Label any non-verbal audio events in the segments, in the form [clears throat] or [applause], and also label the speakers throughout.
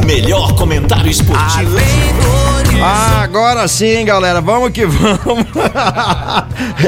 Speaker 1: O melhor comentário esportivo.
Speaker 2: Ah, agora sim, galera. Vamos que vamos.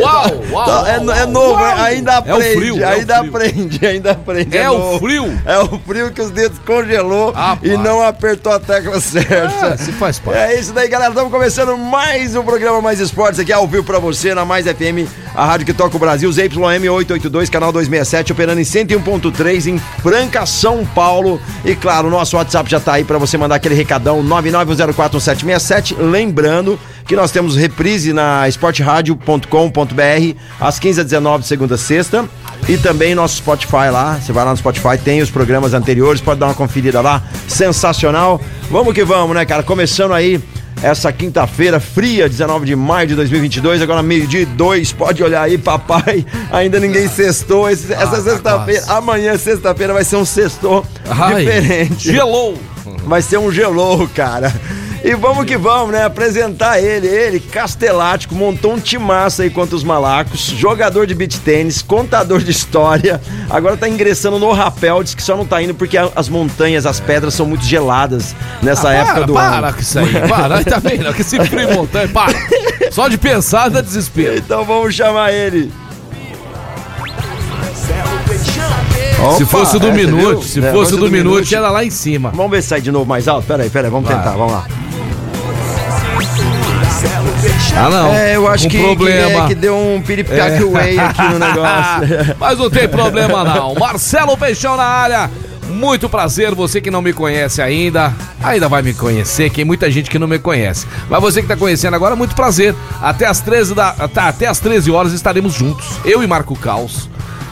Speaker 3: Uau, [laughs] uau,
Speaker 2: é,
Speaker 3: uau,
Speaker 2: é novo,
Speaker 3: uau.
Speaker 2: é- ainda
Speaker 3: É o
Speaker 2: aprende,
Speaker 3: frio, é o
Speaker 2: ainda
Speaker 3: frio.
Speaker 2: aprende, [laughs] ainda aprende.
Speaker 3: É o
Speaker 2: novo.
Speaker 3: frio?
Speaker 2: É o frio que os dedos congelou
Speaker 3: Rapaz.
Speaker 2: e não apertou a tecla certa.
Speaker 3: Ah, se faz parte.
Speaker 2: É isso daí, galera. Estamos começando mais um programa Mais Esportes aqui ao vivo pra você na Mais FM, a rádio que toca o Brasil, ZYM 882, canal 267, operando em 101.3 em Franca, São Paulo. E claro, o nosso WhatsApp já tá aí pra você mandar aquele recadão 991041767, lembrando que nós temos reprise na esportradio.com.br às 15 h 19 segunda a sexta. E também nosso Spotify lá. Você vai lá no Spotify, tem os programas anteriores, pode dar uma conferida lá. Sensacional. Vamos que vamos, né, cara? Começando aí essa quinta-feira fria, 19 de maio de 2022, agora meio-dia e dois. Pode olhar aí, papai. [laughs] Ainda ninguém sextou. Esse- essa
Speaker 3: tá
Speaker 2: sexta-feira, amanhã, sexta-feira, vai ser um sextou diferente.
Speaker 3: Gelou.
Speaker 2: Vai ser um gelou, cara. E vamos que vamos, né? Apresentar ele, ele, Castelático, montou um timaço aí contra os malacos, jogador de beach tênis, contador de história, agora tá ingressando no rapel, diz que só não tá indo porque as montanhas, as pedras são muito geladas nessa
Speaker 3: Ah,
Speaker 2: época
Speaker 3: para,
Speaker 2: do
Speaker 3: para
Speaker 2: ano.
Speaker 3: com isso aí. Para, aí tá vendo? Que esse frio montanha. Para. Só de pensar dá desespero.
Speaker 2: Então vamos chamar ele.
Speaker 3: se
Speaker 2: Opa,
Speaker 3: fosse o do
Speaker 2: é, viu?
Speaker 3: se
Speaker 2: É,
Speaker 3: fosse o do Minute, era lá em cima.
Speaker 2: Vamos ver se sai de novo mais alto? Pera aí, pera aí, vamos
Speaker 3: Vai.
Speaker 2: tentar, vamos lá.
Speaker 3: Ah, não.
Speaker 2: É, eu acho
Speaker 3: Um
Speaker 2: que,
Speaker 3: problema.
Speaker 2: que, é, que deu um piripicaque way aqui no negócio. [laughs]
Speaker 3: Mas não tem problema não. Marcelo Peixão na área. Muito prazer, você que não me conhece ainda, ainda vai me conhecer, que tem muita gente que não me conhece. Mas você que tá conhecendo agora, muito prazer. Até as 13 da, tá, até as 13 horas estaremos juntos, eu e Marco Caos,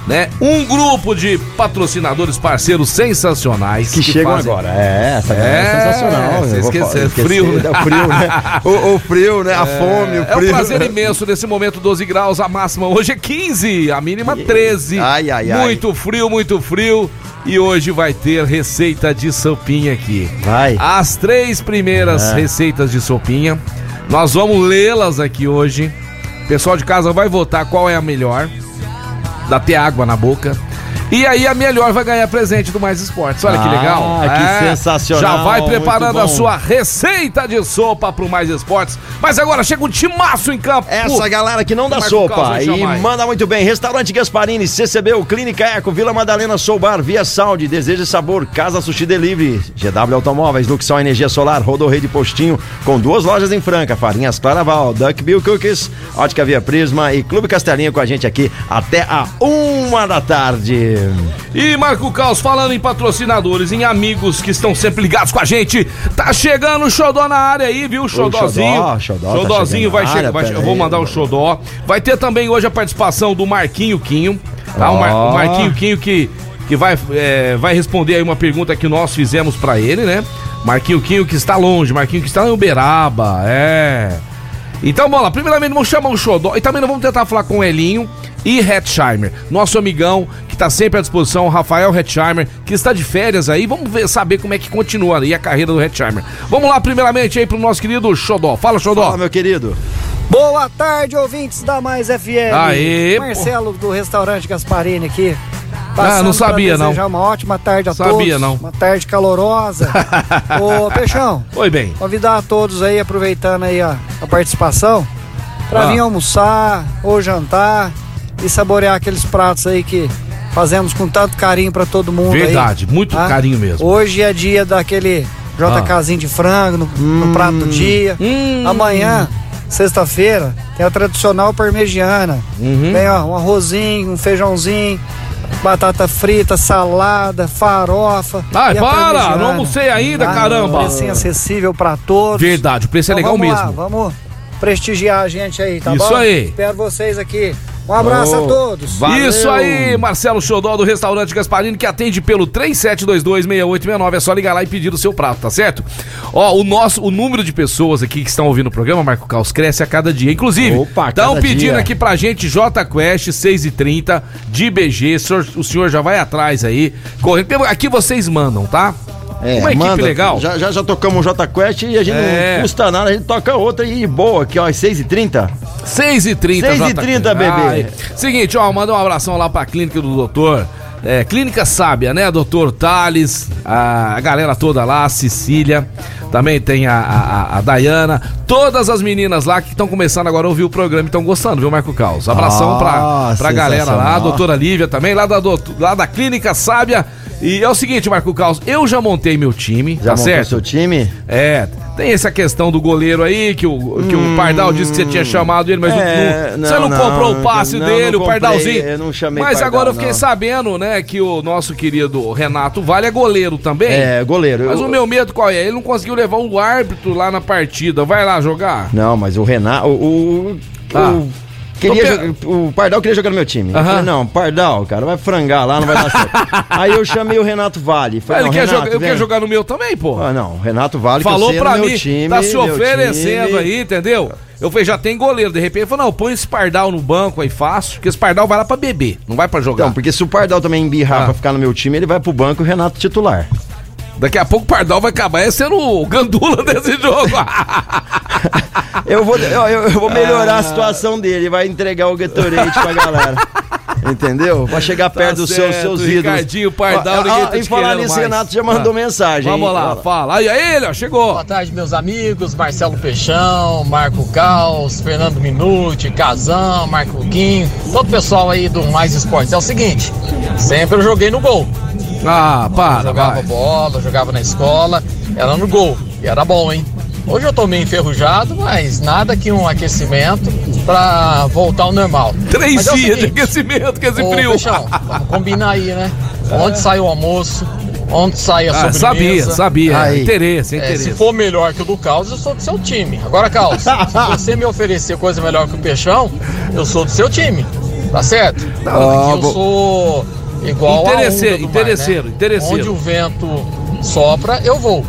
Speaker 3: né? Um grupo de patrocinadores parceiros sensacionais
Speaker 2: Que, chegam
Speaker 3: fazem-
Speaker 2: agora. É, essa é,
Speaker 3: É,
Speaker 2: sensacional.
Speaker 3: você
Speaker 2: esqueci,
Speaker 3: frio, né?
Speaker 2: é [laughs] O frio, né? O, o frio, né? A fome, o
Speaker 3: É um
Speaker 2: frio.
Speaker 3: prazer imenso nesse momento, 12 graus, a máxima hoje é 15, a mínima 13.
Speaker 2: Ai, ai, ai.
Speaker 3: Muito frio, muito frio. E hoje vai ter receita de sopinha aqui.
Speaker 2: Vai.
Speaker 3: As três primeiras
Speaker 2: É.
Speaker 3: receitas de sopinha, nós vamos lê-las aqui hoje. Pessoal de casa vai votar qual é a melhor. Dá até água na boca. E aí a melhor vai ganhar presente do Mais Esportes. Olha que
Speaker 2: Ah,
Speaker 3: legal.
Speaker 2: que sensacional,
Speaker 3: Já vai preparando a sua receita de sopa pro Mais Esportes. Mas agora chega um timaço em campo.
Speaker 2: Essa galera que não dá
Speaker 3: Marco
Speaker 2: sopa
Speaker 3: vai
Speaker 2: e manda muito bem. Restaurante Gasparini, CCB, Clínica Eco, Vila Madalena Soul Bar, Via Sound, Desejo e Sabor, Casa Sushi Delivery, GW Automóveis, Luxol Energia Solar, Rodorrei de Postinho, com duas lojas em Franca, Farinhas Claraval, Duck Bill Cookies, Ótica Via Prisma e Clube Castelinho com a gente aqui até a uma da tarde.
Speaker 3: E Marco Caos, falando em patrocinadores, em amigos que estão sempre ligados com a gente, tá chegando o Xodó na área aí, viu? Xodózinho.
Speaker 2: Xodó, Xodó tá
Speaker 3: Xodózinho vai chegar. vai eu vou mandar o. Xodó. Vai ter também hoje a participação do Marquinho Quinho. Tá? O, Mar- o Marquinho Quinho que, que vai, é, vai responder aí uma pergunta que nós fizemos pra ele, né? Marquinho Quinho que está longe, Marquinho que está em Uberaba, é. Então, lá. Primeiramente, vamos chamar o Xodó. E também nós vamos tentar falar com o Elinho e Hetzheimer. Nosso amigão, que está sempre à disposição, o Rafael Hetzheimer, que está de férias aí. Vamos ver, saber como é que continua aí a carreira do Hetzheimer. Vamos lá, primeiramente, aí pro nosso querido Xodó. Fala, Xodó.
Speaker 2: Fala, meu querido.
Speaker 4: Boa tarde, ouvintes da Mais FM.
Speaker 3: Aê.
Speaker 4: Marcelo do restaurante Gasparini aqui.
Speaker 3: Ah, não sabia, não.
Speaker 4: uma ótima tarde a
Speaker 3: Sabia,
Speaker 4: todos.
Speaker 3: não.
Speaker 4: Uma tarde calorosa. [laughs] Ô, Peixão,
Speaker 3: Oi, bem.
Speaker 4: convidar a todos aí, aproveitando aí a, a participação, pra
Speaker 3: Ah.
Speaker 4: vir almoçar ou jantar e saborear aqueles pratos aí que fazemos com tanto carinho pra todo mundo aí.
Speaker 3: Verdade, muito
Speaker 4: tá?
Speaker 3: carinho mesmo.
Speaker 4: Hoje é dia daquele JKzinho de frango no, no prato do dia.
Speaker 3: Hum.
Speaker 4: Amanhã, sexta-feira, tem a tradicional parmegiana.
Speaker 3: Uhum.
Speaker 4: Tem ó, um arrozinho, um feijãozinho, batata frita, salada, farofa.
Speaker 3: Ai,
Speaker 4: e a
Speaker 3: para! Não almocei ainda,
Speaker 4: Tá?
Speaker 3: caramba!
Speaker 4: Precinho acessível pra todos.
Speaker 3: Verdade, o preço é
Speaker 4: Então
Speaker 3: legal
Speaker 4: vamos
Speaker 3: mesmo.
Speaker 4: Lá, vamos prestigiar a gente aí, tá
Speaker 3: Isso
Speaker 4: bom?
Speaker 3: aí.
Speaker 4: Espero vocês aqui Um abraço a todos.
Speaker 2: Valeu.
Speaker 3: Isso aí, Marcelo Xodó do restaurante Gasparini, que atende pelo 37226869. É só ligar lá e pedir o seu prato, tá certo? Ó, o nosso, o número de pessoas aqui que estão ouvindo o programa, Marco Caos, cresce a cada dia. Inclusive, estão pedindo
Speaker 2: dia.
Speaker 3: aqui pra gente J Quest 630 de BG. O senhor, o senhor já vai atrás aí. Correndo. Aqui vocês mandam, tá?
Speaker 2: É,
Speaker 3: Uma equipe
Speaker 2: manda.
Speaker 3: legal.
Speaker 2: Já, já, já tocamos o J Quest e a gente
Speaker 3: É.
Speaker 2: não custa nada, a gente toca outra e boa aqui, ó, às 6h30.
Speaker 3: 6h30,
Speaker 2: 6h30, bebê.
Speaker 3: Ai. Seguinte, ó, manda um abração lá pra clínica do doutor. É, clínica Sábia, né? Doutor Thales, a, a galera toda lá, a Cecília, também tem a, a, a Dayana, todas as meninas lá que estão começando agora a ouvir o programa e estão gostando, viu, Marco Caos? Abração
Speaker 2: Ah,
Speaker 3: pra, pra galera lá, a doutora Lívia também, lá da, doutor- lá da Clínica Sábia. E é o seguinte, Marco Caos, eu já montei meu time,
Speaker 2: Já
Speaker 3: tá
Speaker 2: montou
Speaker 3: certo?
Speaker 2: seu time?
Speaker 3: É, tem essa questão do goleiro aí, que o, que o Pardal disse que você tinha chamado ele, mas
Speaker 2: Hum. É,
Speaker 3: não- você não,
Speaker 2: não,
Speaker 3: comprou
Speaker 2: não,
Speaker 3: o passe
Speaker 2: não,
Speaker 3: dele,
Speaker 2: não
Speaker 3: o Pardalzinho.
Speaker 2: eu não chamei
Speaker 3: mas
Speaker 2: Pardal,
Speaker 3: agora eu fiquei
Speaker 2: não.
Speaker 3: sabendo, né, que o nosso querido Renato Vale é goleiro também.
Speaker 2: É, goleiro.
Speaker 3: Mas
Speaker 2: Eu-
Speaker 3: o meu medo qual é? Ele não conseguiu levar o árbitro lá na partida. Vai lá jogar?
Speaker 2: Não, mas o Renato. O, o,
Speaker 3: Ah.
Speaker 2: o- queria jogar- o Pardal queria jogar no meu time. Eu
Speaker 3: Aham.
Speaker 2: falei, não, Pardal, cara, vai frangar lá, não vai dar certo. [laughs] Aí eu chamei o Renato Vale. Falei,
Speaker 3: ele
Speaker 2: não,
Speaker 3: quer
Speaker 2: Renato,
Speaker 3: jogar, eu quero jogar no meu também, pô.
Speaker 2: Ah, não, o Renato Vale que eu
Speaker 3: Falou
Speaker 2: é
Speaker 3: pra mim,
Speaker 2: time,
Speaker 3: tá se oferecendo
Speaker 2: time.
Speaker 3: aí, entendeu? Eu falei, já tem goleiro. De repente, ele falou, não, põe esse Pardal no banco aí fácil, porque esse Pardal vai lá pra beber, não vai pra jogar.
Speaker 2: Então, porque se o Pardal também embirrar
Speaker 3: Ah.
Speaker 2: pra ficar no meu time, ele vai pro banco e o Renato titular.
Speaker 3: Daqui a pouco o Pardal vai acabar é sendo o gandula [laughs] desse jogo. [laughs]
Speaker 2: Eu vou, eu, eu- vou
Speaker 3: Ah.
Speaker 2: melhorar a situação dele, vai entregar o Gatorade pra galera. Entendeu? Pra chegar perto dos seus,
Speaker 3: certo,
Speaker 2: seus ídolos.
Speaker 3: Ricardinho, Pardal, ninguém tá
Speaker 2: E
Speaker 3: te
Speaker 2: falar nisso,
Speaker 3: mais.
Speaker 2: Renato já mandou
Speaker 3: Ah.
Speaker 2: mensagem.
Speaker 3: Vamos
Speaker 2: hein?
Speaker 3: lá,
Speaker 2: Ó,
Speaker 3: fala. Aí, aí ele, ó, chegou.
Speaker 5: Boa tarde, meus amigos. Marcelo Peixão, Marco Caos, Fernando Minuti, Casão, Marco Quinho, todo o pessoal aí do Mais Esportes. É o seguinte, sempre eu joguei no gol.
Speaker 3: Ah, para,
Speaker 5: jogava
Speaker 3: vai.
Speaker 5: bola, jogava na escola, era no gol. E era bom, hein? Hoje eu tô meio enferrujado, mas nada que um aquecimento pra voltar ao normal.
Speaker 3: Três
Speaker 5: é
Speaker 3: dias de
Speaker 5: seguinte,
Speaker 3: aquecimento, que esse
Speaker 5: Ô,
Speaker 3: frio.
Speaker 5: Peixão, vamos combinar aí, né? Onde sai o almoço, onde sai a
Speaker 3: Ah,
Speaker 5: sobremesa.
Speaker 3: sabia, sabia.
Speaker 2: Aí.
Speaker 3: Interesse,
Speaker 5: É,
Speaker 3: interesse.
Speaker 5: se for melhor que o do Caos, eu sou do seu time. Agora, Caos, se [laughs] você me oferecer coisa melhor que o Peixão, eu sou do seu time. Tá certo? Porque eu sou igual a
Speaker 3: Interesseiro,
Speaker 5: do mar,
Speaker 3: interesseiro,
Speaker 5: né?
Speaker 3: interesseiro.
Speaker 5: Onde o vento sopra, eu vou.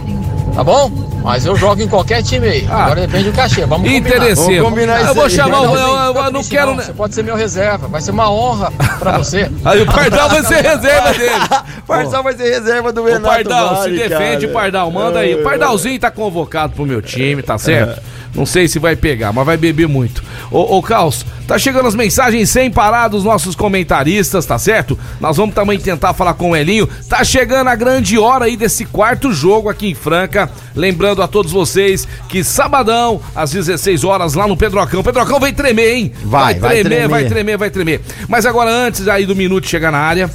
Speaker 5: Tá bom? Mas eu jogo em qualquer time aí.
Speaker 3: Ah.
Speaker 5: Agora depende do cachê. Vamos combinar.
Speaker 3: Interesseiro.
Speaker 2: Vamos combinar
Speaker 3: eu vou
Speaker 2: aí.
Speaker 3: chamar o. Eu, eu- não quero.
Speaker 5: Você pode ser meu reserva. Vai ser uma honra pra você. [laughs]
Speaker 3: Aí o Pardal vai ser reserva dele. [laughs]
Speaker 2: Pardal vai ser reserva do Renato
Speaker 3: Pardal,
Speaker 2: Vale,
Speaker 3: se defende,
Speaker 2: cara.
Speaker 3: Pardal. Manda aí. O Pardalzinho tá convocado pro meu time, tá certo? Não sei se vai pegar, mas vai beber muito. Ô, ô Caos, tá chegando as mensagens sem parar dos nossos comentaristas, tá certo? Nós vamos também tentar falar com o Elinho. Tá chegando a grande hora aí desse quarto jogo aqui em Franca. Lembrando a todos vocês que sabadão, às 16 horas, lá no Pedrocão. Pedrocão vai tremer, hein?
Speaker 2: Vai, vai
Speaker 3: tremer,
Speaker 2: tremer.
Speaker 3: vai tremer, vai tremer. Mas agora, antes aí do minuto chegar na área,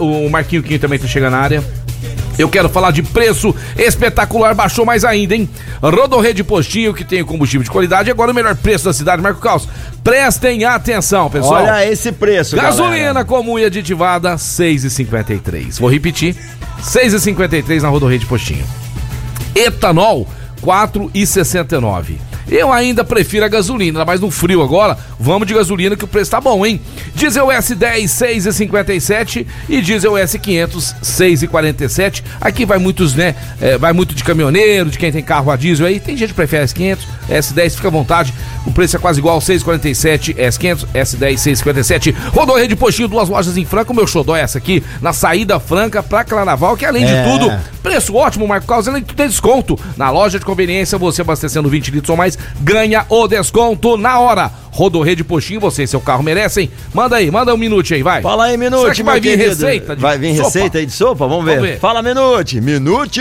Speaker 3: o Marquinho Quinho também tá chegando na área. Eu quero falar de preço espetacular, baixou mais ainda, hein? Rodorrede Postinho, que tem o combustível de qualidade, e agora o melhor preço da cidade, Marco Caos. Prestem atenção, pessoal.
Speaker 2: Olha esse preço,
Speaker 3: Gasolina
Speaker 2: galera.
Speaker 3: comum e aditivada, 6,53. Vou repetir, 6,53 na Rodorrede Postinho. Etanol, 4,69. Eu ainda prefiro a gasolina, mas no frio agora, vamos de gasolina que o preço tá bom, hein? Diesel S10, 6,57 e diesel S500, 6,47. Aqui vai muitos, né? é, vai muito de caminhoneiro, de quem tem carro a diesel aí. Tem gente que prefere S500, S10, fica à vontade. O preço é quase igual, 6,47 S500, S10, 6,57. Rodorrede Postinho, duas lojas em Franca. O meu xodó é essa aqui, na saída franca pra Carnaval, que além
Speaker 2: É.
Speaker 3: de tudo, Preço ótimo, Marco Carlos, além de tudo, tem desconto. Na loja de conveniência, você abastecendo 20 litros ou mais, ganha o desconto na hora. Rodorrede Postinho, você e seu carro merecem. Manda aí, manda um minuto aí, vai.
Speaker 2: Fala aí, Minute,
Speaker 3: Será que vai vir
Speaker 2: querido.
Speaker 3: receita de
Speaker 2: Vai vir
Speaker 3: sopa?
Speaker 2: receita aí de sopa? Vamos ver.
Speaker 3: Vamos ver.
Speaker 2: Fala, Minute. Minute.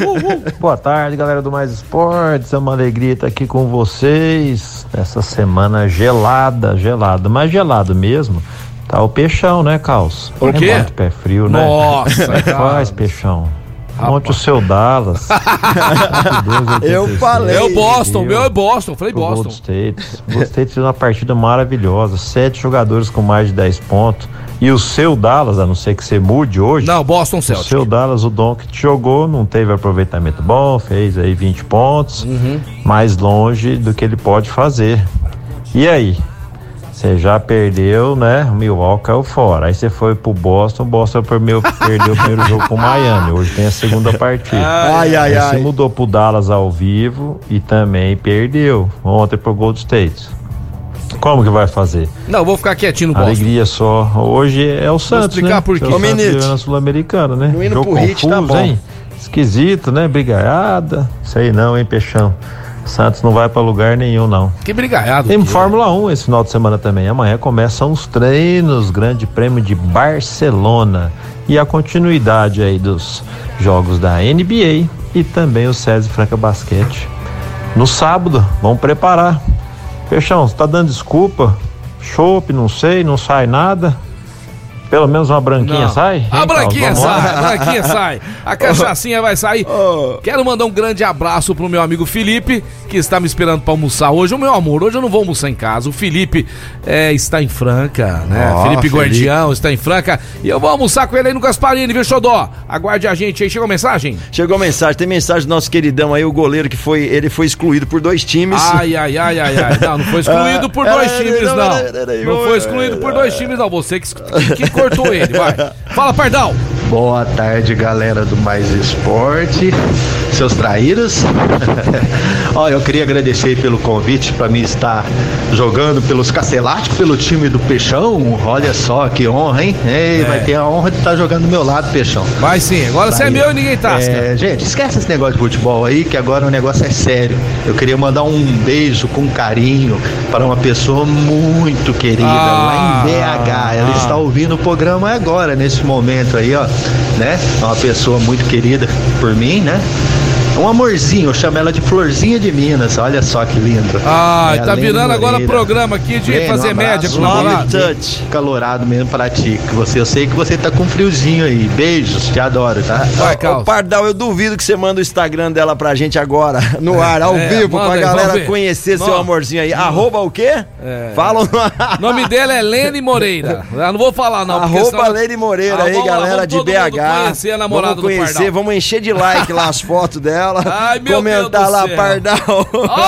Speaker 2: [laughs]
Speaker 6: Boa tarde, galera do Mais Esportes. É uma alegria estar aqui com vocês nessa semana gelada, gelada, mas gelado mesmo. Tá o peixão, né, Caos?
Speaker 3: O quê?
Speaker 6: É muito pé frio, né?
Speaker 3: Nossa,
Speaker 6: é [laughs] faz, peixão? Monte o seu Dallas. [laughs]
Speaker 2: Eu falei.
Speaker 3: É o Boston, meu é Boston, falei
Speaker 6: Pro Gold
Speaker 3: Boston.
Speaker 6: State. Gold State fez uma partida maravilhosa. Sete jogadores com mais de 10 pontos. E o seu Dallas, a não ser que você mude hoje.
Speaker 3: Não, Boston
Speaker 6: O
Speaker 3: Celtic.
Speaker 6: seu Dallas, o Doncic jogou, não teve aproveitamento bom, fez aí 20 pontos,
Speaker 3: Uhum.
Speaker 6: mais longe do que ele pode fazer. E aí? Você já perdeu, né? O Milwaukee caiu fora. Aí você foi pro Boston, o Boston perdeu, [laughs] perdeu o primeiro jogo com o Miami. Hoje tem a segunda partida.
Speaker 2: Ai, ai,
Speaker 6: Aí
Speaker 2: ai.
Speaker 6: você mudou pro Dallas ao vivo e também perdeu ontem pro Gold State. Como que vai fazer?
Speaker 3: Não, vou ficar quietinho no Boston.
Speaker 6: Alegria só. Hoje é o Santos,
Speaker 3: explicar
Speaker 6: né?
Speaker 3: por quê.
Speaker 6: É o Santos ganhou na Sul-Americana, né?
Speaker 2: Não indo
Speaker 6: Jogo
Speaker 2: pro hit, tá
Speaker 6: confuso,
Speaker 2: bom.
Speaker 6: hein? Esquisito, né? Brigaiada. Sei não, hein, Peixão? Santos não vai pra lugar nenhum, não.
Speaker 3: Que brigaiado.
Speaker 6: Tem. Fórmula 1 esse final de semana também. Amanhã começam os treinos, Grande Prêmio de Barcelona e a continuidade aí dos jogos da NBA e também o César Franca Basquete. No sábado, vamos preparar. Peixão, você tá dando desculpa? Chope, não sei, não sai nada. Pelo menos uma branquinha
Speaker 3: Não.
Speaker 6: sai?
Speaker 3: A
Speaker 6: Hein,
Speaker 3: branquinha
Speaker 6: lá?
Speaker 3: sai, a branquinha sai. A [laughs] cachaçinha vai sair. Quero mandar um grande abraço pro meu amigo Felipe, que está me esperando pra almoçar hoje. O meu amor, hoje eu não vou almoçar em casa. O Felipe é, está em Franca, né?
Speaker 2: Ó,
Speaker 3: Felipe
Speaker 2: Felipe.
Speaker 3: Guardião está em Franca. E eu vou almoçar com ele aí no Gasparini, viu, Xodó? Aguarde a gente aí. Chegou mensagem?
Speaker 2: Chegou mensagem, tem mensagem do nosso queridão aí, o goleiro que foi, ele foi excluído por dois times.
Speaker 3: Ai, ai, ai, ai, ai. Não, não foi [laughs] excluído por
Speaker 2: Ah,
Speaker 3: dois times,
Speaker 2: não,
Speaker 3: não. foi excluído por dois times, não. Você que, que cortou ele, vai. Fala, Pardal.
Speaker 7: Boa tarde, galera do Mais Esporte, seus traíras. [laughs] Ó, eu queria agradecer pelo convite para mim estar jogando pelos Casteláticos, pelo time do Peixão. Olha só que honra, hein? Ei, Vai ter a honra de estar jogando do meu lado, Peixão.
Speaker 3: Vai sim. Agora você é meu e ninguém tasca.
Speaker 7: É, gente, esquece esse negócio de futebol aí, que agora o negócio é sério. Eu queria mandar um beijo com carinho para uma pessoa muito querida
Speaker 3: Ah,
Speaker 7: lá em BH. Ela
Speaker 3: ah.
Speaker 7: está ouvindo o programa agora, nesse momento aí, ó. Né? É uma pessoa muito querida por mim, né? Um amorzinho, eu chamo ela de Florzinha de Minas. Olha só que lindo.
Speaker 3: Ah,
Speaker 7: É a
Speaker 3: tá virando agora programa aqui de
Speaker 7: um
Speaker 3: fazer
Speaker 7: abraço,
Speaker 3: média com
Speaker 7: um
Speaker 3: namorado.
Speaker 7: Calorado mesmo pra ti. que Você, eu sei que você tá com friozinho aí. Beijos, te adoro, tá?
Speaker 3: Vai,
Speaker 2: Ô. Pardal, eu duvido que você manda o Instagram dela pra gente agora, no ar, [laughs] ao
Speaker 3: é,
Speaker 2: vivo,
Speaker 3: manda
Speaker 2: pra
Speaker 3: aí,
Speaker 2: galera conhecer seu amorzinho aí. Arroba o quê?
Speaker 3: É.
Speaker 2: Fala o
Speaker 3: nome [laughs] dele é Lene Moreira. Eu não vou falar, não.
Speaker 2: Arroba
Speaker 3: senão-
Speaker 2: Lene Moreira
Speaker 3: Ah,
Speaker 2: aí,
Speaker 3: vamos
Speaker 2: galera
Speaker 3: vamos
Speaker 2: de BH.
Speaker 3: conhecer a namorada
Speaker 2: vamos conhecer, vamos encher de like lá as fotos dela.
Speaker 3: Ai, meu
Speaker 2: comentar
Speaker 3: Deus
Speaker 2: lá,
Speaker 3: céu.
Speaker 2: Pardal.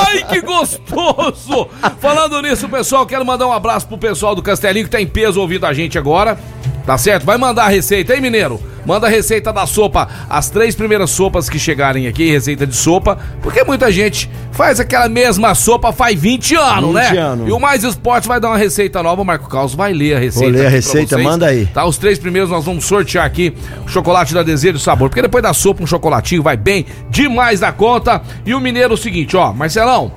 Speaker 3: Ai, que gostoso! [laughs] Falando nisso, pessoal, quero mandar um abraço pro pessoal do Castelinho que tá em peso ouvindo a gente agora. Tá certo? Vai mandar a receita, hein, mineiro? Manda a receita da sopa. As três primeiras sopas que chegarem aqui, receita de sopa. Porque muita gente faz aquela mesma sopa faz 20 anos,
Speaker 2: 20
Speaker 3: né?
Speaker 2: anos.
Speaker 3: E o Mais Esporte vai dar uma receita nova. O Marco Carlos vai ler a receita.
Speaker 2: Vou ler a receita, manda aí.
Speaker 3: Tá, os três primeiros nós vamos sortear aqui o chocolate da Desejo e Sabor. Porque depois da sopa, um chocolatinho vai bem demais da conta. E o mineiro é o seguinte, ó, Marcelão.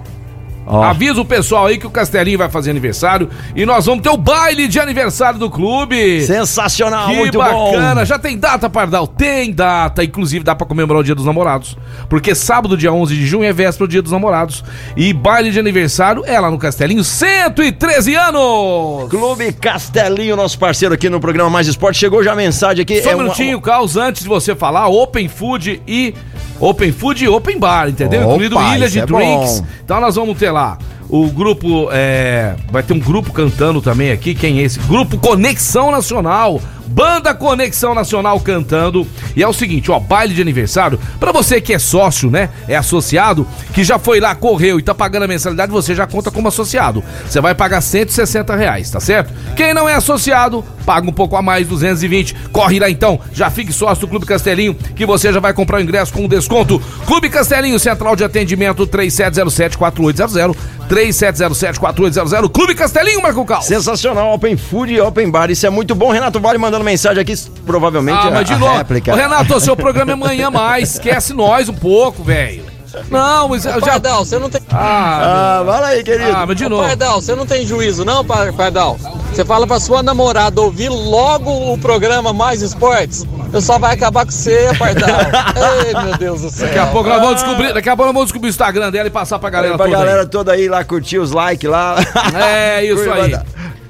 Speaker 2: Ó.
Speaker 3: Avisa o pessoal aí que o Castelinho vai fazer aniversário e nós vamos ter o baile de aniversário do clube.
Speaker 2: Sensacional,
Speaker 3: Que
Speaker 2: muito
Speaker 3: bacana!
Speaker 2: bom.
Speaker 3: Já tem data, Pardal? Tem data. Inclusive dá pra comemorar o Dia dos Namorados. Porque sábado, dia 11 de junho, é véspera do Dia dos Namorados. E baile de aniversário é lá no Castelinho, 113 anos!
Speaker 2: Clube Castelinho, nosso parceiro aqui no programa Mais Esporte. Chegou já a mensagem aqui.
Speaker 3: Só um
Speaker 2: uma-
Speaker 3: minutinho, Carlos, antes de você falar, Open Food e. Open Food e Open Bar, entendeu?
Speaker 2: Opa,
Speaker 3: Incluído Ilha de
Speaker 2: é
Speaker 3: Drinks.
Speaker 2: bom.
Speaker 3: Então nós vamos ter lá o grupo. é, vai ter um grupo cantando também aqui. Quem é esse? Grupo Conexão Nacional. Banda Conexão Nacional cantando. E é o seguinte, ó, baile de aniversário. Pra você que é sócio, né? É associado, que já foi lá, correu e tá pagando a mensalidade, você já conta como associado. Você vai pagar 160 reais, tá certo? Quem não é associado, paga um pouco a mais, 220. Corre lá então, já fique sócio do Clube Castelinho, que você já vai comprar o ingresso com desconto. Clube Castelinho, Central de Atendimento 3707-4800. 3707-4800. Clube Castelinho, Marco Cal.
Speaker 2: Sensacional, Open Food e Open Bar. Isso é muito bom. Renato Vale mandando mensagem aqui, provavelmente
Speaker 3: Ah,
Speaker 2: a,
Speaker 3: mas de
Speaker 2: a
Speaker 3: novo.
Speaker 2: réplica.
Speaker 3: Ô, Renato, seu programa é amanhã mais. [laughs] Esquece nós um pouco, velho. Não, mas eu já.
Speaker 5: Pardal, você não tem.
Speaker 3: Ah,
Speaker 2: Ah, fala aí, querido.
Speaker 3: ah, mas de novo.
Speaker 5: Pardal, você não tem juízo, não, Par- Pardal? Você fala pra sua namorada ouvir logo o programa Mais Esportes? Eu só vai acabar com você, Pardal. [laughs] Ei, meu Deus do céu.
Speaker 3: Daqui a pouco nós vamos descobrir, daqui a pouco nós vamos descobrir o Instagram dela e passar pra galera
Speaker 2: pra
Speaker 3: toda. aí.
Speaker 2: galera toda aí lá curtir os likes lá.
Speaker 3: É isso [laughs] aí.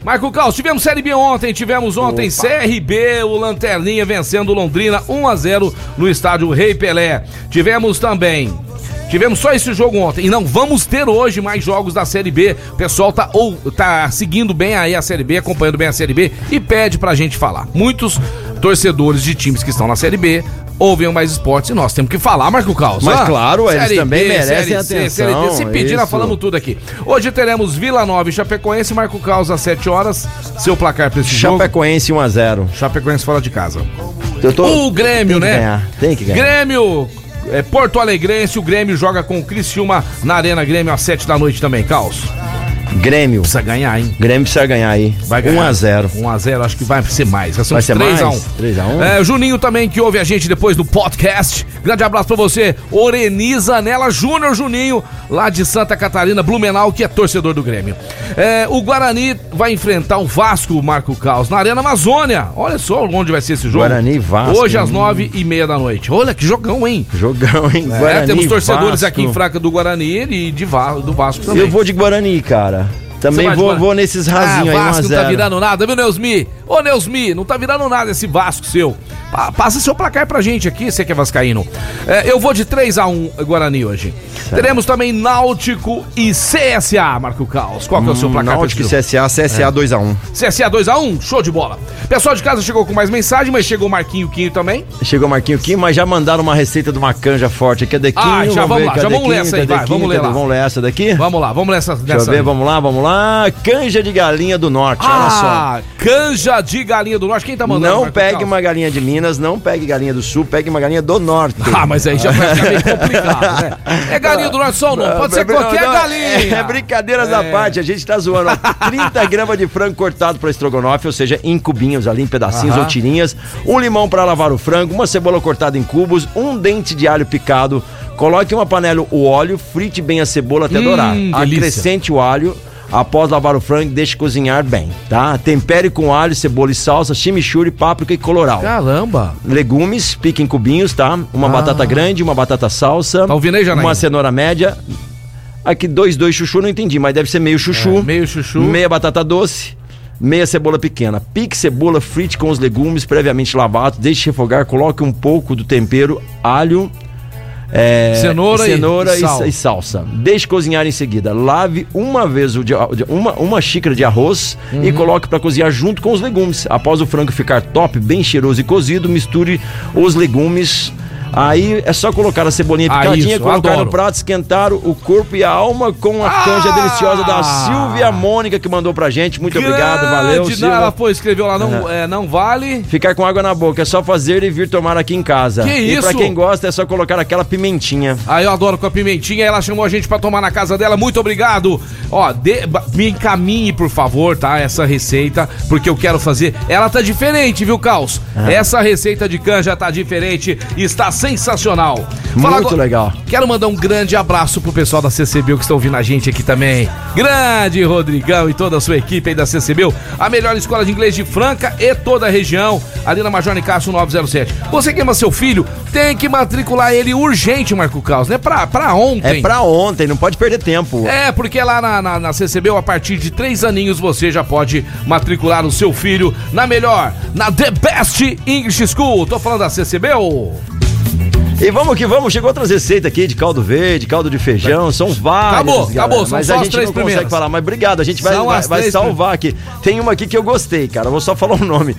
Speaker 3: Marco Caos, tivemos Série B ontem, tivemos ontem CRB, o Lanterninha vencendo Londrina 1 a 0 no estádio Rei Pelé. Tivemos também Tivemos só esse jogo ontem e não vamos ter hoje mais jogos da Série B. O pessoal tá ou tá seguindo bem aí a Série B, acompanhando bem a Série B e pede pra gente falar. Muitos torcedores de times que estão na Série B ouvem o Mais Esportes e nós temos que falar, Marco Caos.
Speaker 2: Mas
Speaker 3: ah,
Speaker 2: claro, eles também merecem
Speaker 3: C,
Speaker 2: atenção,
Speaker 3: Série D. Se pedir, nós falamos tudo aqui. Hoje teremos Vila Nova e Chapecoense, Marco Caos às 7 horas. Seu placar pra esse jogo.
Speaker 2: Chapecoense 1x0.
Speaker 3: Chapecoense fora de casa.
Speaker 2: Eu tô...
Speaker 3: O Grêmio,
Speaker 2: Tem
Speaker 3: né?
Speaker 2: ganhar, tem que ganhar.
Speaker 3: Grêmio, é, Porto Alegrense, o Grêmio joga com o Criciúma na Arena Grêmio às 7 da noite também, Caos.
Speaker 2: Grêmio.
Speaker 3: Precisa ganhar, hein?
Speaker 2: Grêmio precisa ganhar aí.
Speaker 3: Vai ganhar.
Speaker 2: 1x0.
Speaker 3: 1x0, acho que vai ser mais. Vai ser,
Speaker 2: Vai
Speaker 3: uns
Speaker 2: ser
Speaker 3: 3 a 1
Speaker 2: mais? 3 a 1?
Speaker 3: É, Juninho também, que ouve a gente depois do podcast. Grande abraço pra você. Oreniza Nela Júnior Juninho, lá de Santa Catarina, Blumenau, que é torcedor do Grêmio. É, o Guarani vai enfrentar o Vasco, Marco Caos, na Arena Amazônia. Olha só onde vai ser esse jogo.
Speaker 2: Guarani e Vasco.
Speaker 3: Hoje às 9h30 da noite. Olha que jogão, hein?
Speaker 2: Jogão, hein?
Speaker 3: É,
Speaker 2: Guarani,
Speaker 3: temos torcedores
Speaker 2: Vasco.
Speaker 3: aqui em Franca do Guarani e de do Vasco também.
Speaker 2: Eu vou de Guarani, cara. Também
Speaker 3: de
Speaker 2: vou, vou nesses rasinhos
Speaker 3: ah,
Speaker 2: aí,
Speaker 3: Vasco não tá
Speaker 2: 1x0.
Speaker 3: virando nada, viu, Neusmi? Ô, Neusmi, não tá virando nada esse Vasco seu. Pa- passa seu placar pra gente aqui, você que é vascaíno. É, eu vou de 3x1 Guarani hoje. Teremos também Náutico e CSA, Marco Caos. Qual que é o seu placar pra
Speaker 2: Náutico e
Speaker 3: esse
Speaker 2: CSA,
Speaker 3: jogo?
Speaker 2: CSA 2x1.
Speaker 3: CSA 2x1, show de bola. Pessoal de casa chegou com mais mensagem, mas chegou o Marquinho Quinho também.
Speaker 2: Chegou o Marquinho Kim, mas já mandaram uma receita de uma canja forte aqui. Cadê Quinho?
Speaker 3: Ah, já vamos
Speaker 2: ver,
Speaker 3: lá, já vamos ler
Speaker 2: Quinho?
Speaker 3: essa aí, vai,
Speaker 2: Quinho?
Speaker 3: vamos ler lá.
Speaker 2: Vamos ler essa daqui?
Speaker 3: Vamos lá, vamos nessa.
Speaker 2: Deixa eu ver, vamos lá, vamos lá. Canja de galinha do norte, olha só.
Speaker 3: Ah, canja de galinha do norte. Quem tá mandando?
Speaker 2: Não
Speaker 3: Marco
Speaker 2: pegue
Speaker 3: Caos?
Speaker 2: uma galinha de Minas, não pegue galinha do sul, pegue uma galinha do norte.
Speaker 3: Ah, mas aí já vai ficar meio [laughs] complicado, né? É galinha do norte só o nome, pode ser
Speaker 2: Não,
Speaker 3: qualquer
Speaker 2: não,
Speaker 3: galinha.
Speaker 2: É, brincadeiras à parte, a gente tá zoando. ó. 30 [laughs] gramas de frango cortado para estrogonofe, ou seja, em cubinhos ali, em pedacinhos
Speaker 3: Aham.
Speaker 2: ou tirinhas. Um limão para lavar o frango, uma cebola cortada em cubos, um dente de alho picado. Coloque em uma panela o óleo, frite bem a cebola até
Speaker 3: Hum,
Speaker 2: dourar.
Speaker 3: delícia.
Speaker 2: Acrescente o alho. Após lavar o frango, deixe cozinhar bem, tá? Tempere com alho, cebola e salsa, chimichurri, páprica e colorau.
Speaker 3: Caramba.
Speaker 2: Legumes, pique em cubinhos, tá? Uma batata grande, uma batata salsa.
Speaker 3: Ah. Tá ouvindo aí, Janaína?
Speaker 2: Uma cenoura média. Aqui, dois, dois chuchu, não entendi, mas deve ser meio chuchu.
Speaker 3: É, meio chuchu.
Speaker 2: Meia batata doce. Meia cebola pequena. Pique cebola, frite com os legumes previamente lavados. Deixe refogar. Coloque um pouco do tempero, alho. É,
Speaker 3: Cenoura e-
Speaker 2: cenoura
Speaker 3: e
Speaker 2: e,
Speaker 3: sal.
Speaker 2: e salsa. Deixe cozinhar em seguida. Lave uma vez o de- uma, uma xícara de arroz e
Speaker 3: Uhum.
Speaker 2: coloque para cozinhar junto com os legumes. Após o frango ficar top, bem cheiroso e cozido, misture os legumes. Aí é só colocar a cebolinha
Speaker 3: Ah,
Speaker 2: picadinha,
Speaker 3: isso,
Speaker 2: colocar
Speaker 3: adoro.
Speaker 2: no prato, esquentar o corpo e a alma com a
Speaker 3: Ah!
Speaker 2: canja deliciosa da Silvia Mônica que mandou pra gente. Muito obrigado, valeu, Silvia.
Speaker 3: não, Ela foi, escreveu lá, não, é, não vale.
Speaker 2: Ficar com água na boca, é só fazer e vir tomar aqui em casa.
Speaker 3: Que
Speaker 2: e
Speaker 3: isso?
Speaker 2: pra quem gosta, é só colocar aquela pimentinha.
Speaker 3: Aí eu adoro com a pimentinha, ela chamou a gente pra tomar na casa dela, muito obrigado. Ó, ba- me encaminhe, por favor, tá? Essa receita, porque eu quero fazer. Ela tá diferente, viu, Caos?
Speaker 2: Ah.
Speaker 3: Essa receita de canja tá diferente está sensacional.
Speaker 2: Muito legal.
Speaker 3: Quero mandar um grande abraço pro pessoal da CCBU que estão ouvindo a gente aqui também. Grande Rodrigão e toda a sua equipe aí da CCBU, a melhor escola de inglês de Franca e toda a região, ali na Major Nicasso 907. Você que ama seu filho, tem que matricular ele urgente, Marco Caos, né? Pra, pra ontem.
Speaker 2: É pra ontem, não pode perder tempo.
Speaker 3: É, porque lá na, na, na CCBU, a partir de três aninhos, você já pode matricular o seu filho na melhor, na The Best English School. Tô falando da CCBU.
Speaker 2: E vamos que vamos, chegou outras receitas aqui de caldo verde, caldo de feijão, são várias.
Speaker 3: Acabou,
Speaker 2: galera,
Speaker 3: acabou, são
Speaker 2: mas
Speaker 3: só
Speaker 2: a gente
Speaker 3: três
Speaker 2: não
Speaker 3: primeiras.
Speaker 2: consegue falar, mas obrigado, a gente vai, vai, vai salvar aqui. Tem uma aqui que eu gostei, cara, vou só [laughs] falar o nome.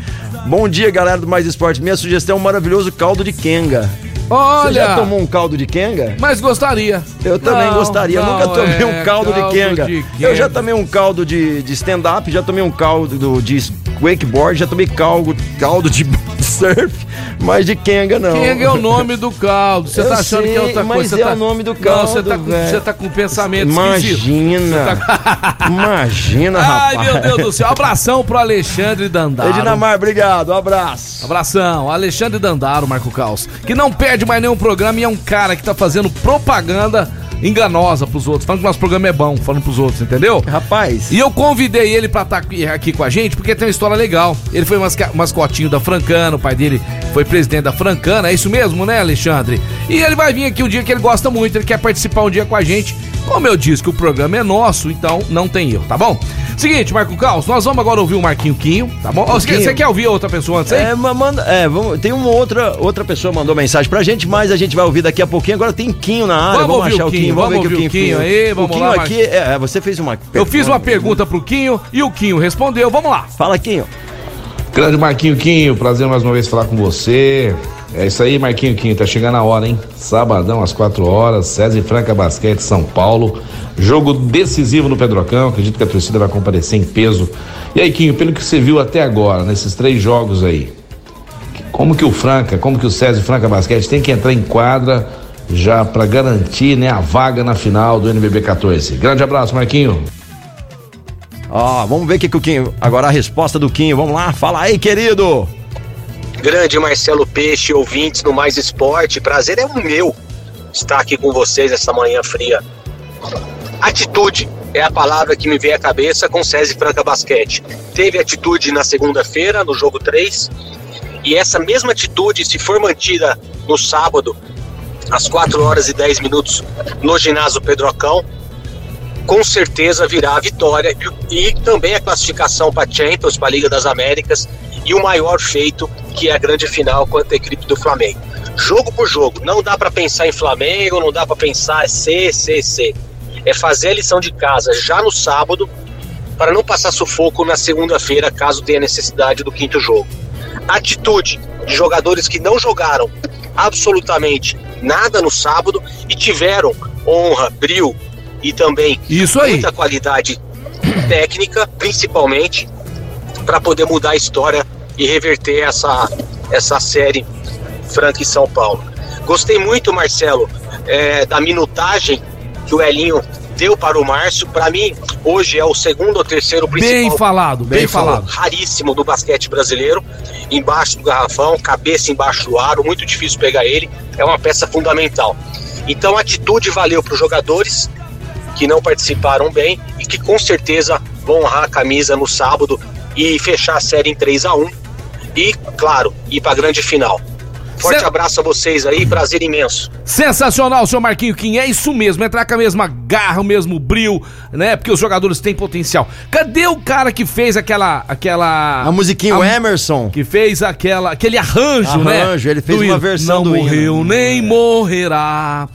Speaker 2: Bom dia, galera do Mais Esporte, minha sugestão é um maravilhoso caldo de quenga. Você já
Speaker 3: Olha,
Speaker 2: tomou um caldo de quenga?
Speaker 3: mas gostaria.
Speaker 2: Eu também
Speaker 3: Não,
Speaker 2: gostaria, eu
Speaker 3: não,
Speaker 2: nunca tomei
Speaker 3: é
Speaker 2: um caldo, de, quenga.
Speaker 3: de
Speaker 2: Eu já tomei um caldo de, de stand-up, já tomei um caldo do- de wakeboard, já tomei caldo, caldo de surf, mas de quenga não.
Speaker 3: Quenga é o nome do caldo. Você
Speaker 2: Eu
Speaker 3: tá achando que é
Speaker 2: sei,
Speaker 3: outra
Speaker 2: mas
Speaker 3: coisa. Você
Speaker 2: é
Speaker 3: tá...
Speaker 2: o nome do
Speaker 3: Não,
Speaker 2: caldo,
Speaker 3: você tá, com, você tá com pensamento.
Speaker 2: Imagina. [laughs] Imagina,
Speaker 3: Ai,
Speaker 2: rapaz.
Speaker 3: meu Deus do céu. Abração pro Alexandre Dandaro.
Speaker 2: Edinamar, obrigado, um abraço.
Speaker 3: Abração, Alexandre Dandaro, Marco Caos, que não perde mais nenhum programa e é um cara que tá fazendo propaganda enganosa pros outros, falando que nosso programa é bom, falando pros outros, entendeu?
Speaker 2: Rapaz,
Speaker 3: E eu convidei ele pra estar aqui, aqui com a gente porque tem uma história legal. Ele foi masca- mascotinho da Francana, o pai dele foi presidente da Francana, é isso mesmo, né, Alexandre? E ele vai vir aqui um dia que ele gosta muito, ele quer participar um dia com a gente. Como eu disse que o programa é nosso, então não tem erro, tá bom? Seguinte, Marco Caos, nós vamos agora ouvir o Marquinho Quinho, tá bom? Você,
Speaker 2: Quinho.
Speaker 3: você quer ouvir outra pessoa antes aí?
Speaker 2: é, ma- manda, é, vamos, tem uma outra, outra pessoa mandou mensagem pra gente, mas a gente vai ouvir daqui a pouquinho. Agora tem Quinho na área,
Speaker 3: Vamos
Speaker 2: vamos,
Speaker 3: ouvir
Speaker 2: achar
Speaker 3: o
Speaker 2: Quinho,
Speaker 3: Quinho,
Speaker 2: vamos ver
Speaker 3: vamos
Speaker 2: que o
Speaker 3: ouvir
Speaker 2: Quinho
Speaker 3: o Quinho
Speaker 2: fez.
Speaker 3: aí, vamos
Speaker 2: o Quinho
Speaker 3: lá,
Speaker 2: aqui, é, você fez uma
Speaker 3: Eu fiz uma pergunta pro Quinho e o Quinho respondeu. Vamos lá.
Speaker 2: Fala, Quinho.
Speaker 8: Grande Marquinho Quinho, prazer mais uma vez falar com você.
Speaker 3: É isso aí, Marquinho Quinho, tá chegando a hora, hein? Sabadão às 4 horas, César e Franca Basquete, São Paulo. Jogo decisivo no Pedrocão, acredito que a torcida vai comparecer em peso. E aí, Quinho, pelo que você viu até agora, nesses três jogos aí, como que o Franca, como que o César e Franca Basquete tem que entrar em quadra já para garantir né, a vaga na final do NBB 14? Grande abraço, Marquinho.
Speaker 2: Ó, vamos ver o que, que o Quinho. Agora a resposta do Quinho. Vamos lá, fala aí, querido.
Speaker 8: Grande Marcelo Peixe, ouvintes do Mais Esporte, prazer é o meu estar aqui com vocês essa manhã fria. Atitude é a palavra que me veio à cabeça com César Franca Basquete. Teve atitude na segunda-feira, no jogo 3, e essa mesma atitude, se for mantida no sábado, às 4 horas e 10 minutos, no ginásio Pedrocão, com certeza virá a vitória e, e também a classificação para Champions, para a Liga das Américas e o maior feito que é a grande final contra a equipe do Flamengo. Jogo por jogo, não dá para pensar em Flamengo, não dá para pensar C, C, C. É fazer a lição de casa já no sábado para não passar sufoco na segunda-feira, caso tenha necessidade do quinto jogo. Atitude de jogadores que não jogaram absolutamente nada no sábado e tiveram honra, brilho e também muita qualidade técnica, principalmente, para poder mudar a história e reverter essa, essa série Franca e São Paulo. Gostei muito, Marcelo, é, da minutagem que o Elinho deu para o Márcio. Para mim, hoje é o segundo ou terceiro principal.
Speaker 3: Bem falado, bem, falado.
Speaker 8: Raríssimo do basquete brasileiro. Embaixo do garrafão, cabeça embaixo do aro, muito difícil pegar ele. É uma peça fundamental. Então, a atitude valeu para os jogadores que não participaram bem e que com certeza vão honrar a camisa no sábado e fechar a série em 3 a 1 e, claro, ir para a grande final. Forte
Speaker 3: Cê-
Speaker 8: abraço a vocês aí, prazer imenso.
Speaker 3: Sensacional, seu Marquinho Kim. É isso mesmo, entrar com a mesma garra, o mesmo brilho, né? Porque os jogadores têm potencial. Cadê o cara que fez aquela. aquela
Speaker 2: A musiquinha, o Emerson.
Speaker 3: Que fez aquela, aquele arranjo, né?
Speaker 2: Arranjo, ele fez
Speaker 3: Do
Speaker 2: uma
Speaker 3: hino.
Speaker 2: versão
Speaker 3: Não
Speaker 2: do hino.
Speaker 3: morreu nem morrerá.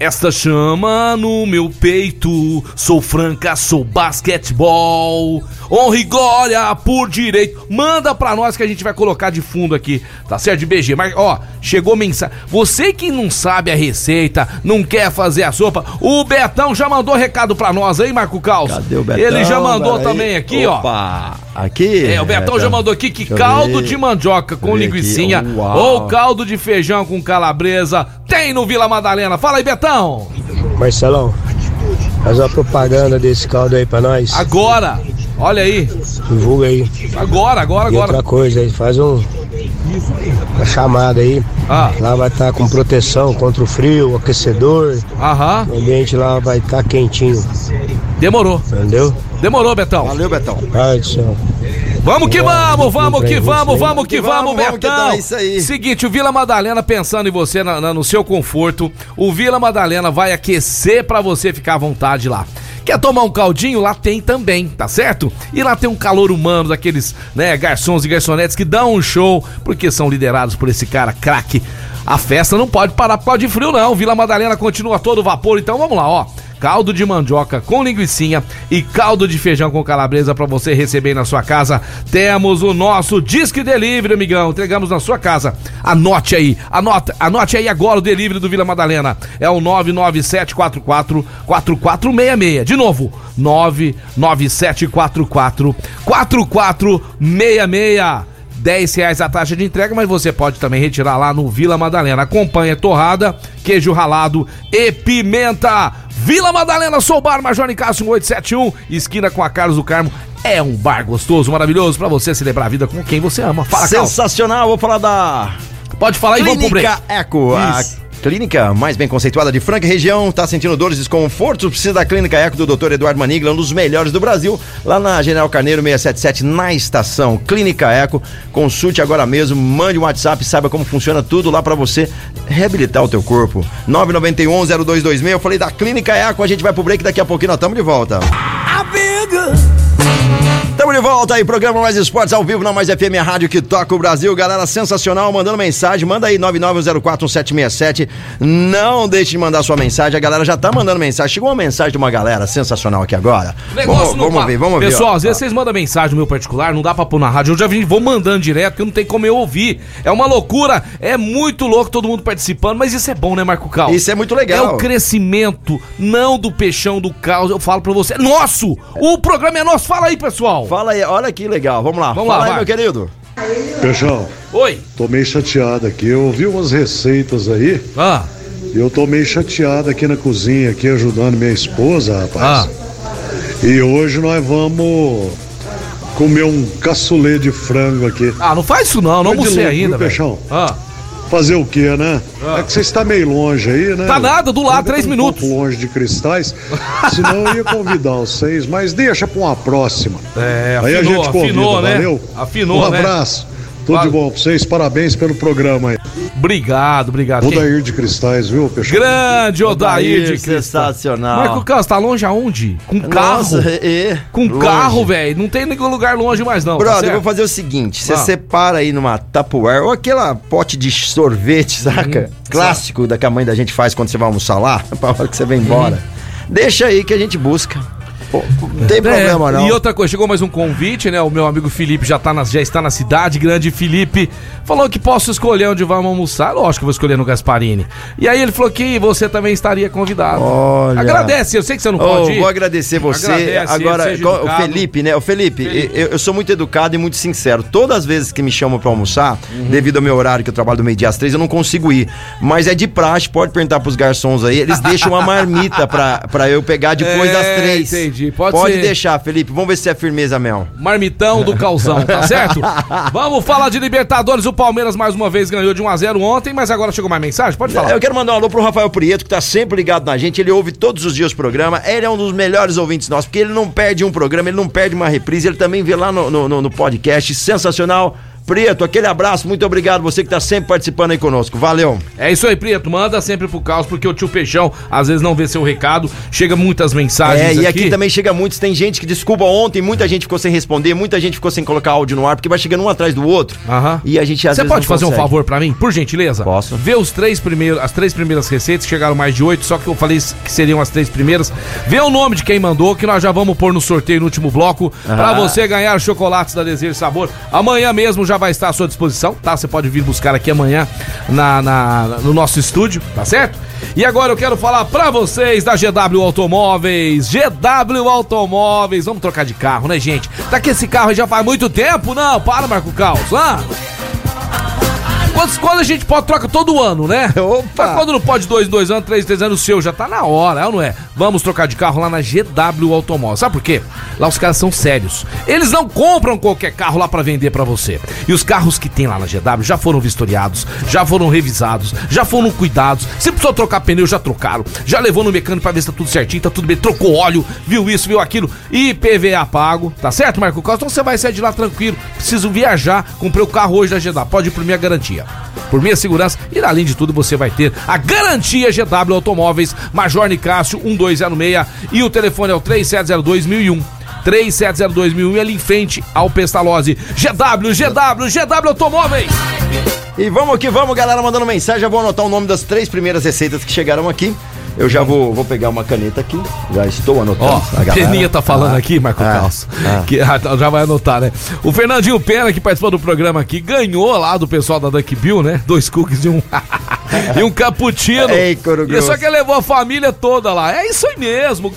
Speaker 3: Esta chama no meu peito. Sou franca, sou basquetebol. Honra e glória por direito. Manda pra nós que a gente vai colocar de fundo aqui, tá certo? De BG. Mas, ó, chegou mensagem. Você que não sabe a receita, não quer fazer a sopa, o Betão já mandou recado pra nós aí, Marco Caos.
Speaker 2: Cadê o Betão?
Speaker 3: Ele já mandou também aqui, ó.
Speaker 2: Opa, aqui.
Speaker 3: É, o Betão já mandou aqui que caldo de mandioca com.
Speaker 2: Uau.
Speaker 3: ou caldo de feijão com calabresa tem no Vila Madalena. Fala aí, Betão.
Speaker 9: Marcelão, faz uma propaganda desse caldo aí pra nós.
Speaker 3: Agora. Olha aí.
Speaker 9: Divulga aí.
Speaker 3: Agora, agora,
Speaker 9: E
Speaker 3: agora.
Speaker 9: outra coisa aí, faz um. Uma chamada aí.
Speaker 3: Ah.
Speaker 9: Lá vai estar com proteção contra o frio, aquecedor.
Speaker 3: Aham.
Speaker 9: O ambiente lá vai estar quentinho.
Speaker 3: Demorou.
Speaker 9: Entendeu?
Speaker 3: Demorou, Betão.
Speaker 2: Valeu, Betão.
Speaker 9: Pai do céu.
Speaker 3: Vamos que vamos, vamos que vamos, vamos que vamos,
Speaker 2: tá, isso aí.
Speaker 3: Seguinte, o Vila Madalena pensando em você na- na- no seu conforto, o Vila Madalena vai aquecer pra você ficar à vontade lá. Quer tomar um caldinho? Lá tem também, tá certo? E lá tem um calor humano daqueles, né, garçons e garçonetes que dão um show, porque são liderados por esse cara craque. A festa não pode parar por causa de frio, não. Vila Madalena continua todo vapor, então vamos lá, ó caldo de mandioca com linguiçinha e caldo de feijão com calabresa para você receber na sua casa. Temos o nosso Disque Delivery, amigão. Entregamos na sua casa. Anote aí, anote, anote aí agora o delivery do Vila Madalena. É o 99744 4466. De novo, 99744 4466. 10 reais a taxa de entrega, mas você pode também retirar lá no Vila Madalena. Acompanha torrada, queijo ralado e pimenta. Vila Madalena, sou o bar Major Cássio 1871, esquina com a Carlos do Carmo. É um bar gostoso, maravilhoso pra você celebrar a vida com quem você ama. Fala, Carlos.
Speaker 2: Sensacional, vou falar da
Speaker 3: Pode falar e vamos pro break.
Speaker 2: Clínica Eco, a
Speaker 3: Isso.
Speaker 2: Clínica mais bem conceituada de Franca região, tá sentindo dores e desconfortos, precisa da Clínica Eco do Dr. Eduardo Manigla, um dos melhores do Brasil, lá na General Carneiro 677, na estação Clínica Eco. Consulte agora mesmo, mande um WhatsApp, saiba como funciona tudo lá pra você reabilitar o teu corpo. 991-0226, eu falei da Clínica Eco, a gente vai pro break, daqui a pouquinho nós estamos de volta. Estamos de volta aí, programa Mais Esportes ao vivo na Mais FM, a rádio que toca o Brasil. Galera sensacional, mandando mensagem. Manda aí 990417767. Não deixe de mandar sua mensagem. A galera já tá mandando mensagem. Chegou uma mensagem de uma galera sensacional aqui agora.
Speaker 3: Negócio
Speaker 2: vamos vamos ver, vamos ver.
Speaker 3: Pessoal,
Speaker 2: ó.
Speaker 3: às vezes vocês mandam mensagem no meu particular, não dá pra pôr na rádio. Eu já vim, vou mandando direto, que não tem como eu ouvir. É uma loucura, é muito louco todo mundo participando, mas isso é bom, né, Marco Cal?
Speaker 2: Isso é muito legal.
Speaker 3: É o crescimento, não do peixão do caos. Eu falo pra você, é nosso! O programa é nosso. Fala aí, pessoal.
Speaker 2: Fala aí, olha que legal. Vamos lá.
Speaker 3: Vamos
Speaker 2: Fala
Speaker 3: lá,
Speaker 2: aí,
Speaker 3: vai.
Speaker 2: meu querido.
Speaker 10: Peixão,
Speaker 3: Oi.
Speaker 10: tô meio chateado aqui. Eu ouvi umas receitas aí.
Speaker 3: Ah.
Speaker 10: E eu tô meio chateado aqui na cozinha, aqui ajudando minha esposa, rapaz.
Speaker 3: Ah.
Speaker 10: E hoje nós vamos comer um caçulê de frango aqui.
Speaker 3: Ah, não faz isso não, não almocei ainda, velho.
Speaker 10: Peixão?
Speaker 3: Ah.
Speaker 10: Fazer o quê, né? É que você está meio longe aí, né?
Speaker 3: Tá nada, do lado, três minutos.
Speaker 10: Um pouco longe de cristais, [laughs] senão eu ia convidar vocês, mas deixa pra uma próxima.
Speaker 3: É,
Speaker 10: aí a
Speaker 3: afinou,
Speaker 10: gente convida,
Speaker 3: afinou, né?
Speaker 10: valeu?
Speaker 3: Afinou,
Speaker 10: um
Speaker 3: né?
Speaker 10: Tudo
Speaker 3: Vale.
Speaker 10: de bom pra vocês, parabéns pelo programa aí.
Speaker 3: Obrigado, obrigado. Quem-
Speaker 10: Odair de Cristais, viu, Peixão?
Speaker 3: Grande Odair de
Speaker 2: Odair,
Speaker 3: Cristal.
Speaker 2: sensacional.
Speaker 3: Marco Carlos, tá longe aonde? Com carro?
Speaker 2: Nossa, é.
Speaker 3: Com
Speaker 2: Longe.
Speaker 3: carro, velho. Não tem nenhum lugar longe mais, não. tá
Speaker 2: Brother, eu
Speaker 3: certo?
Speaker 2: vou fazer o seguinte: você
Speaker 3: Ah.
Speaker 2: separa aí numa Tupperware ou aquela pote de sorvete, saca? Clássico da que a mãe da gente faz quando você vai almoçar lá, [laughs] pra hora que você vem embora. Deixa aí que a gente busca. Pô, não tem problema,
Speaker 3: É,
Speaker 2: não.
Speaker 3: E outra coisa, chegou mais um convite, né? O meu amigo Felipe já, tá na- já está na cidade, grande Felipe. Falou que posso escolher onde vamos almoçar. Lógico que vou escolher no Gasparini. E aí ele falou que você também estaria convidado.
Speaker 2: Olha.
Speaker 3: Agradece, eu sei que você não pode ir.
Speaker 2: vou agradecer você.
Speaker 3: Agradece,
Speaker 2: Agora, o. Felipe, né? O Felipe, Eu, eu sou muito educado e muito sincero. Todas as vezes que me chamam pra almoçar,
Speaker 3: Uhum.
Speaker 2: devido ao meu horário que eu trabalho do meio-dia às três, eu não consigo ir. Mas é de praxe, pode perguntar pros garçons aí. Eles deixam uma marmita pra, pra eu pegar depois
Speaker 3: É,
Speaker 2: das três.
Speaker 3: entendi. Pode ser.
Speaker 2: deixar, Felipe. Vamos ver se é firmeza mesmo.
Speaker 3: Marmitão do Calzão, tá [laughs] certo? Vamos falar de Libertadores. O Palmeiras mais uma vez ganhou de 1x0 ontem, mas agora chegou mais mensagem? Pode falar.
Speaker 2: Eu quero mandar um alô pro Rafael Prieto, que tá sempre ligado na gente. Ele ouve todos os dias o programa. Ele é um dos melhores ouvintes nossos, porque ele não perde um programa, ele não perde uma reprise. Ele também vê lá no, no- no podcast. Sensacional. Prieto, aquele abraço, muito obrigado. Você que tá sempre participando aí conosco. Valeu.
Speaker 3: É isso aí, Prieto. Manda sempre pro caos, porque o tio Peixão às vezes não vê seu recado. Chega muitas mensagens
Speaker 2: É, e aqui também chega muitos. Tem gente que, desculpa, ontem muita gente ficou sem responder, muita gente ficou sem colocar áudio no ar, porque vai chegando um atrás do outro.
Speaker 3: Aham.
Speaker 2: E a gente às
Speaker 3: Você pode fazer um
Speaker 2: consegue.
Speaker 3: favor pra mim, por gentileza?
Speaker 2: Posso.
Speaker 3: Vê os três primeiros, as três primeiras receitas, chegaram mais de oito, só que eu falei que seriam as três primeiras. Vê o nome de quem mandou, que nós já vamos pôr no sorteio no último bloco, pra
Speaker 2: Ah.
Speaker 3: você ganhar chocolates da Desejo e Sabor. Amanhã mesmo já vai estar à sua disposição, tá? Você pode vir buscar aqui amanhã na, na- no nosso estúdio, tá certo? E agora eu quero falar pra vocês da GW Automóveis. GW Automóveis, vamos trocar de carro, né, gente? Tá que esse carro já faz muito tempo? Não, para, Marco Caos. Ah, Quantos, quando a gente pode troca todo ano, né? [laughs]
Speaker 2: Opa!
Speaker 3: Mas quando não pode dois, dois anos, três, três anos, o seu já tá na hora, é ou não é? Vamos trocar de carro lá na GW Automóveis. Sabe por quê? Lá os caras são sérios. Eles não compram qualquer carro lá pra vender pra você. E os carros que tem lá na GW já foram vistoriados, já foram revisados, já foram cuidados. Se precisou trocar pneu, já trocaram. Já levou no mecânico pra ver se tá tudo certinho, tá tudo bem. Trocou óleo, viu isso, viu aquilo. E PVA pago, tá certo, Marco Costa? Então você vai sair de lá tranquilo. Preciso viajar, comprei o carro hoje da GW. Pode ir por minha garantia por minha segurança e além de tudo você vai ter a garantia GW Automóveis Major Nicásio 1206 e o telefone é o 3702.001 3702.001 ali em frente ao Pestalozzi GW, GW, GW Automóveis
Speaker 2: E vamos que vamos, galera, mandando mensagem. Já vou anotar o nome das três primeiras receitas que chegaram aqui. Eu já vou, vou pegar uma caneta aqui. Já estou anotando.
Speaker 3: Ó,
Speaker 2: a.
Speaker 3: Peninha tá falando
Speaker 2: Ah,
Speaker 3: aqui, Marco
Speaker 2: ah,
Speaker 3: Calço.
Speaker 2: ah.
Speaker 3: Que, [laughs] ah, já vai anotar, né? O Fernandinho Pena, que participou do programa aqui, ganhou lá do pessoal da Duck Bill, né? Dois cookies e um, [laughs] e um cappuccino.
Speaker 2: Ei,
Speaker 3: e só
Speaker 2: grosso.
Speaker 3: que levou a família toda lá. É isso aí mesmo.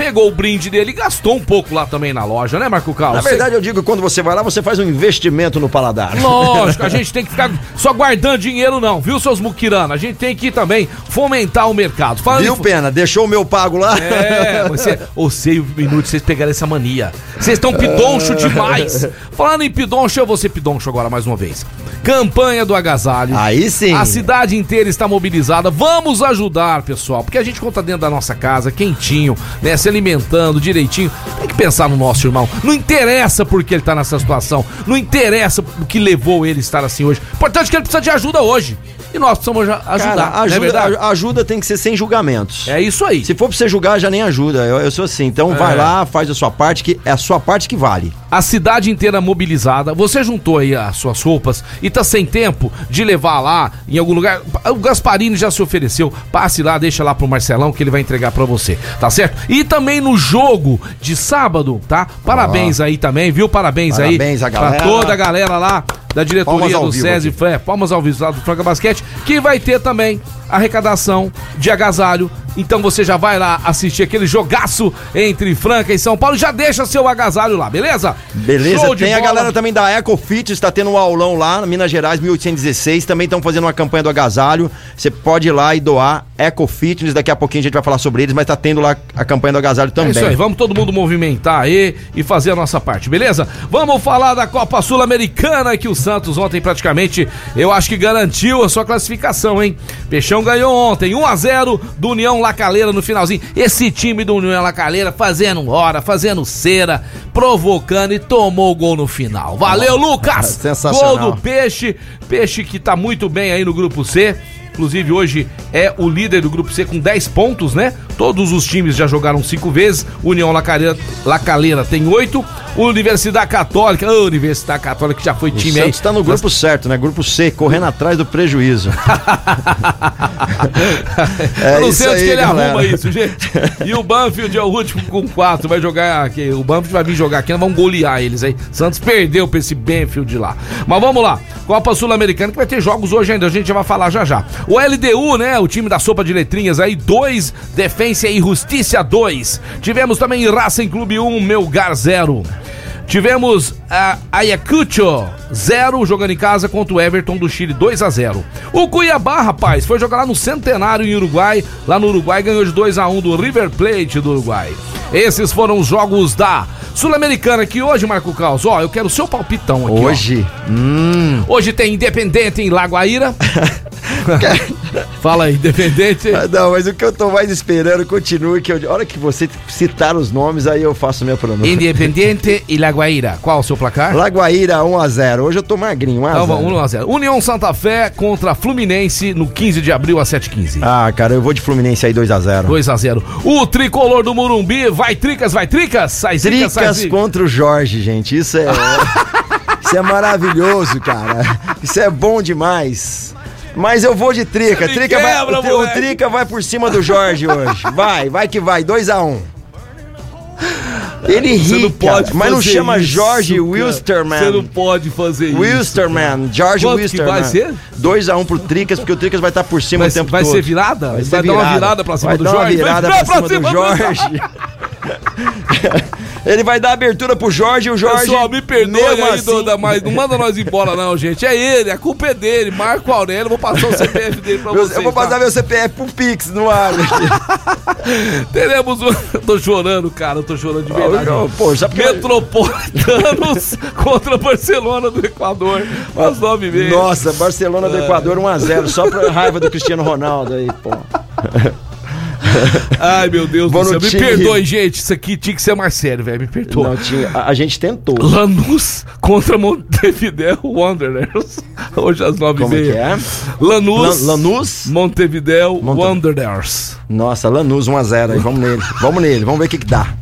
Speaker 3: Pegou o brinde dele e gastou um pouco lá também na loja, né, Marco Calço?
Speaker 2: Na verdade, eu digo que quando você vai lá, você faz um investimento no paladar.
Speaker 3: Lógico, a [laughs] gente tem que ficar só guardando dinheiro, não, viu, seus muquiranos? A gente tem que também fomentar o mercado.
Speaker 2: Viu,
Speaker 3: em-
Speaker 2: Pena? Deixou o meu pago lá?
Speaker 3: É, você, [laughs] você e o Minuto, vocês pegaram essa mania. Vocês estão pidoncho [laughs] demais. Falando em pidoncho, eu vou ser pidoncho agora mais uma vez. Campanha do agasalho.
Speaker 2: Aí sim.
Speaker 3: A cidade inteira está mobilizada. Vamos ajudar, pessoal, porque a gente conta dentro da nossa casa, quentinho, né, se alimentando direitinho. Tem que pensar no nosso irmão. Não interessa porque ele tá nessa situação. Não interessa o que levou ele a estar assim hoje. Importante é que ele precisa de ajuda hoje. E nós precisamos ajudar.
Speaker 2: Cara,
Speaker 3: é
Speaker 2: ajuda, a- ajuda tem que ser sem julgamentos.
Speaker 3: É isso aí.
Speaker 2: Se for pra você julgar, já nem ajuda. Eu, eu sou assim. Então vai
Speaker 3: É.
Speaker 2: lá, faz a sua parte, que é a sua parte que vale.
Speaker 3: A cidade inteira mobilizada. Você juntou aí as suas roupas e tá sem tempo de levar lá em algum lugar. O Gasparini já se ofereceu. Passe lá, deixa lá pro Marcelão que ele vai entregar para você, tá certo? E também no jogo de sábado, tá? Parabéns aí também, viu? Parabéns,
Speaker 2: Parabéns
Speaker 3: aí
Speaker 2: à galera.
Speaker 3: pra toda a galera lá da diretoria do SESI, é, palmas ao vivo lá do Franca Basquete, que vai ter também arrecadação de agasalho. Então você já vai lá assistir aquele jogaço entre Franca e São Paulo. Já deixa seu agasalho lá, beleza?
Speaker 2: Beleza,
Speaker 3: Show
Speaker 2: tem a galera também da EcoFit, está tendo um aulão lá, na Minas Gerais, 1816. Também estão fazendo uma campanha do agasalho. Você pode ir lá e doar EcoFitness. Daqui a pouquinho a gente vai falar sobre eles, mas tá tendo lá a campanha do agasalho
Speaker 3: É
Speaker 2: também.
Speaker 3: isso aí, vamos todo mundo movimentar aí e fazer a nossa parte, beleza? Vamos falar da Copa Sul-Americana que o Santos ontem praticamente, eu acho que garantiu a sua classificação, hein? Peixão ganhou ontem 1 a 0 do União Lacaleira no finalzinho. Esse time do União Lacaleira fazendo hora, fazendo cera, provocando e tomou o gol no final. Valeu, Lucas!
Speaker 2: Sensacional.
Speaker 3: Gol do Peixe, Peixe que tá muito bem aí no grupo C. Inclusive, hoje é o líder do grupo C com 10 pontos, né? Todos os times já jogaram cinco vezes. União Lacaleira, Lacaleira tem 8. Universidade Católica, a Universidade Católica que já foi
Speaker 2: O
Speaker 3: time aí.
Speaker 2: Santos tá no grupo certo, né? Grupo C, correndo atrás do prejuízo. [laughs] É
Speaker 3: Eu não sei onde
Speaker 2: aí,
Speaker 3: que ele
Speaker 2: galera.
Speaker 3: arruma isso, gente. E o Banfield é o último com 4. Vai jogar aqui. O Banfield vai vir jogar aqui, nós vamos golear eles aí. Santos perdeu pra esse Banfield lá. Mas vamos lá. Copa Sul-Americana que vai ter jogos hoje ainda. A gente já vai falar já já. O LDU, né? O time da sopa de letrinhas aí. 2. Defensa e Justiça 2. Tivemos também Racing Clube 1, Melgar 0. Tivemos a Ayacucho 0 jogando em casa contra o Everton do Chile 2 a 0. O Cuiabá, rapaz, foi jogar lá no Centenário em Uruguai. Lá no Uruguai ganhou de 2 a 1 do River Plate do Uruguai. Esses foram os jogos da Sul-Americana que hoje, Marco Caos, ó, eu quero o seu palpitão aqui.
Speaker 2: Hoje. Hum.
Speaker 3: Hoje tem Independente em Lagoaíra. [laughs] Fala aí, Independente.
Speaker 2: Ah, Não, mas o que eu tô mais esperando, continue, que eu, a hora que você citar os nomes, aí eu faço minha pronúncia.
Speaker 3: Independente e Lagoaíra. Qual o seu placar?
Speaker 2: Lagoaíra 1x0. Hoje eu tô magrinho, 1x0.
Speaker 3: Então vamos 1x0. União Santa Fé contra Fluminense no 15 de abril às 7h15.
Speaker 2: Ah, cara, eu vou de Fluminense aí 2x0.
Speaker 3: 2x0. O tricolor do Morumbi, vai tricas, vai tricas, sai sai
Speaker 2: Tricas
Speaker 3: zica.
Speaker 2: contra o Jorge, gente. Isso é. [laughs] isso é maravilhoso, cara. Isso é bom demais. Mas eu vou de Trica. Trica vai,
Speaker 3: quebra,
Speaker 2: o, tri- o
Speaker 3: moleque.
Speaker 2: Trica vai por cima do Jorge hoje. Vai, vai que vai. 2x1. Ele ri,
Speaker 3: não pode
Speaker 2: cara, mas não chama
Speaker 3: isso,
Speaker 2: Jorge
Speaker 3: cara.
Speaker 2: Wilstermann.
Speaker 3: Você não pode fazer isso.
Speaker 2: Wilstermann, George
Speaker 3: Quanto que
Speaker 2: Wilstermann.
Speaker 3: vai ser?
Speaker 2: 2x1 pro Tricas, porque o Tricas vai estar por cima
Speaker 3: Vai,
Speaker 2: o tempo
Speaker 3: vai
Speaker 2: todo.
Speaker 3: ser virada? Vai,
Speaker 2: ser
Speaker 3: dar uma virada pra cima
Speaker 2: vai
Speaker 3: do
Speaker 2: dar
Speaker 3: Jorge?
Speaker 2: Uma virada
Speaker 3: Vai
Speaker 2: pra cima, do
Speaker 3: do-
Speaker 2: Jorge. [laughs] [laughs] Ele vai dar abertura pro Jorge e o Jorge.
Speaker 3: Pessoal, me perdoe aí,
Speaker 2: assim-
Speaker 3: Doda, mas não manda nós embora não, gente. É ele, a culpa é dele. Marco Aurélio, vou passar o CPF dele pra [laughs] vocês.
Speaker 2: eu vou passar
Speaker 3: tá?
Speaker 2: meu CPF pro Pix no ar. [laughs]
Speaker 3: Teremos um... Eu tô chorando, cara, eu tô chorando de verdade.
Speaker 2: Não, pô, que-
Speaker 3: Metropolitanos contra Barcelona do Equador, às nove e meia.
Speaker 2: Nossa, Barcelona do Equador 1x0, só pra raiva do Cristiano Ronaldo aí, pô. [laughs]
Speaker 3: Ai, meu Deus
Speaker 2: Vou
Speaker 3: do céu. Me
Speaker 2: time.
Speaker 3: perdoe, gente. Isso aqui tinha que ser mais sério, velho. Me perdoa.
Speaker 2: Não, tinha, a, a gente tentou.
Speaker 3: Lanús contra Montevideo Wanderers. [laughs] Hoje às nove
Speaker 2: Como
Speaker 3: e meia.
Speaker 2: que é?
Speaker 3: Lanús.
Speaker 2: Lan- Lanús?
Speaker 3: Montevideo
Speaker 2: Monte-
Speaker 3: Wanderers.
Speaker 2: Nossa, Lanús 1x0 aí, vamos nele. Vamos nele, vamos ver o que que dá.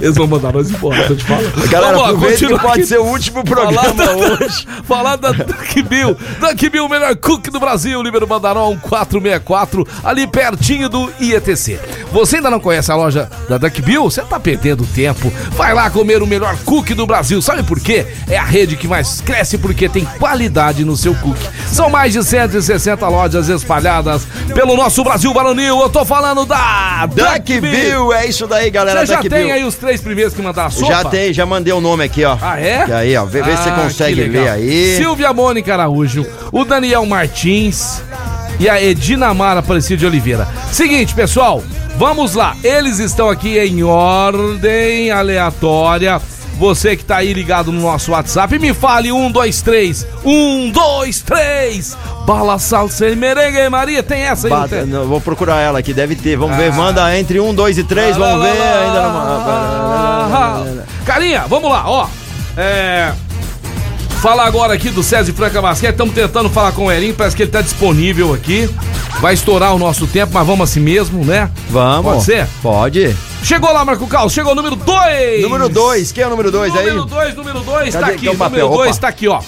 Speaker 3: Eles vão mandar nós embora, tô te falando.
Speaker 2: Galera,
Speaker 3: Vamos lá,
Speaker 2: aproveita que pode
Speaker 3: aqui.
Speaker 2: ser o último programa
Speaker 3: Falar da-
Speaker 2: hoje. [laughs]
Speaker 3: Falar da Duck Bill. Duck Bill, o melhor cook do Brasil, Libero Mandaron 464, ali pertinho do IETC. Você ainda não conhece a loja da Duck Bill? Você tá perdendo tempo. Vai lá comer o melhor cookie do Brasil. Sabe por quê? É a rede que mais cresce porque tem qualidade no seu cookie. São mais de 160 lojas espalhadas pelo nosso Brasil varonil. Eu tô falando da
Speaker 2: Duck Bill, é isso daí, galera.
Speaker 3: Você já tem
Speaker 2: Bill.
Speaker 3: aí os três primeiros que mandaram a sopa?
Speaker 2: Já tem, já mandei o nome aqui, ó.
Speaker 3: Ah, é?
Speaker 2: E aí, ó, vê, vê se você
Speaker 3: Ah,
Speaker 2: consegue ler aí.
Speaker 3: Silvia Mônica Araújo, o Daniel Martins e a Edina Mara Aparecida de Oliveira. Seguinte, pessoal, vamos lá. Eles estão aqui em ordem aleatória. Você que tá aí ligado no nosso WhatsApp, me fale um, dois, três. Um, dois, três. Bala, salsa e merengue, Maria. Tem essa aí, não
Speaker 2: Bata-
Speaker 3: tem?
Speaker 2: não, vou procurar ela aqui, deve ter. Vamos ver,
Speaker 3: Ah.
Speaker 2: manda entre um, dois e três, vamos
Speaker 3: lá,
Speaker 2: ver.
Speaker 3: lá,
Speaker 2: Ainda
Speaker 3: lá.
Speaker 2: não.
Speaker 3: Carinha, vamos lá, ó. É. Falar agora aqui do César Franca Basquete. Estamos tentando falar com o Elinho, parece que ele tá disponível aqui. Vai estourar o nosso tempo, mas vamos assim mesmo, né?
Speaker 2: Vamos.
Speaker 3: Pode ser?
Speaker 2: Pode.
Speaker 3: Chegou lá, Marco Cal, chegou o número 2.
Speaker 2: Número 2, quem é o número 2 aí?
Speaker 3: Número 2, número 2, tá aqui. Número 2
Speaker 2: opa.
Speaker 3: tá aqui, ó.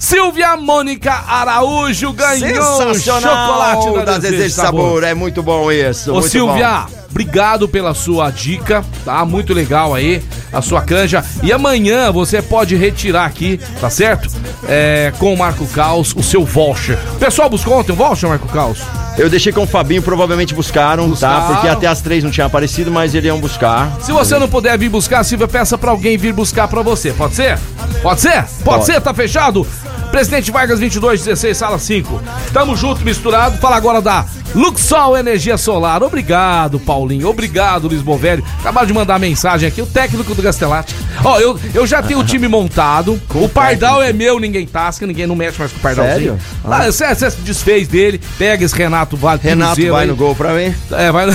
Speaker 3: Silvia Mônica Araújo ganhou chocolate
Speaker 2: da Desejo de Sabor. É muito bom isso.
Speaker 3: Ô Silvia, obrigado pela sua dica, tá? Muito legal aí, a sua canja. E amanhã você pode retirar aqui, tá certo? É, com o Marco Caos, o seu voucher. O pessoal buscou ontem um voucher, Marco Caos?
Speaker 2: bom. Eu deixei com o Fabinho, provavelmente buscaram,
Speaker 3: Buscaram.
Speaker 2: tá? Porque até as três não tinha aparecido, mas eles iam buscar.
Speaker 3: Se você não puder vir buscar, Silvia, peça pra alguém vir buscar pra você. Pode ser? Pode ser? Pode,
Speaker 2: Pode.
Speaker 3: ser? Tá fechado? Presidente Vargas 2216, sala 5. Tamo junto, misturado. Fala agora da Luxol Energia Solar. Obrigado, Paulinho. Obrigado, Luiz Bovério. Acabaram de mandar mensagem aqui, o técnico do Gastelati. Ó, eu, eu já tenho o time montado. o Pardal é meu, ninguém tasca, ninguém não mexe mais com o Pardalzinho.
Speaker 2: Sério?
Speaker 3: Ah, você, você se desfez dele, pega esse Renato Vale.
Speaker 2: Renato vai
Speaker 3: aí.
Speaker 2: no gol pra mim.
Speaker 3: É, vai no...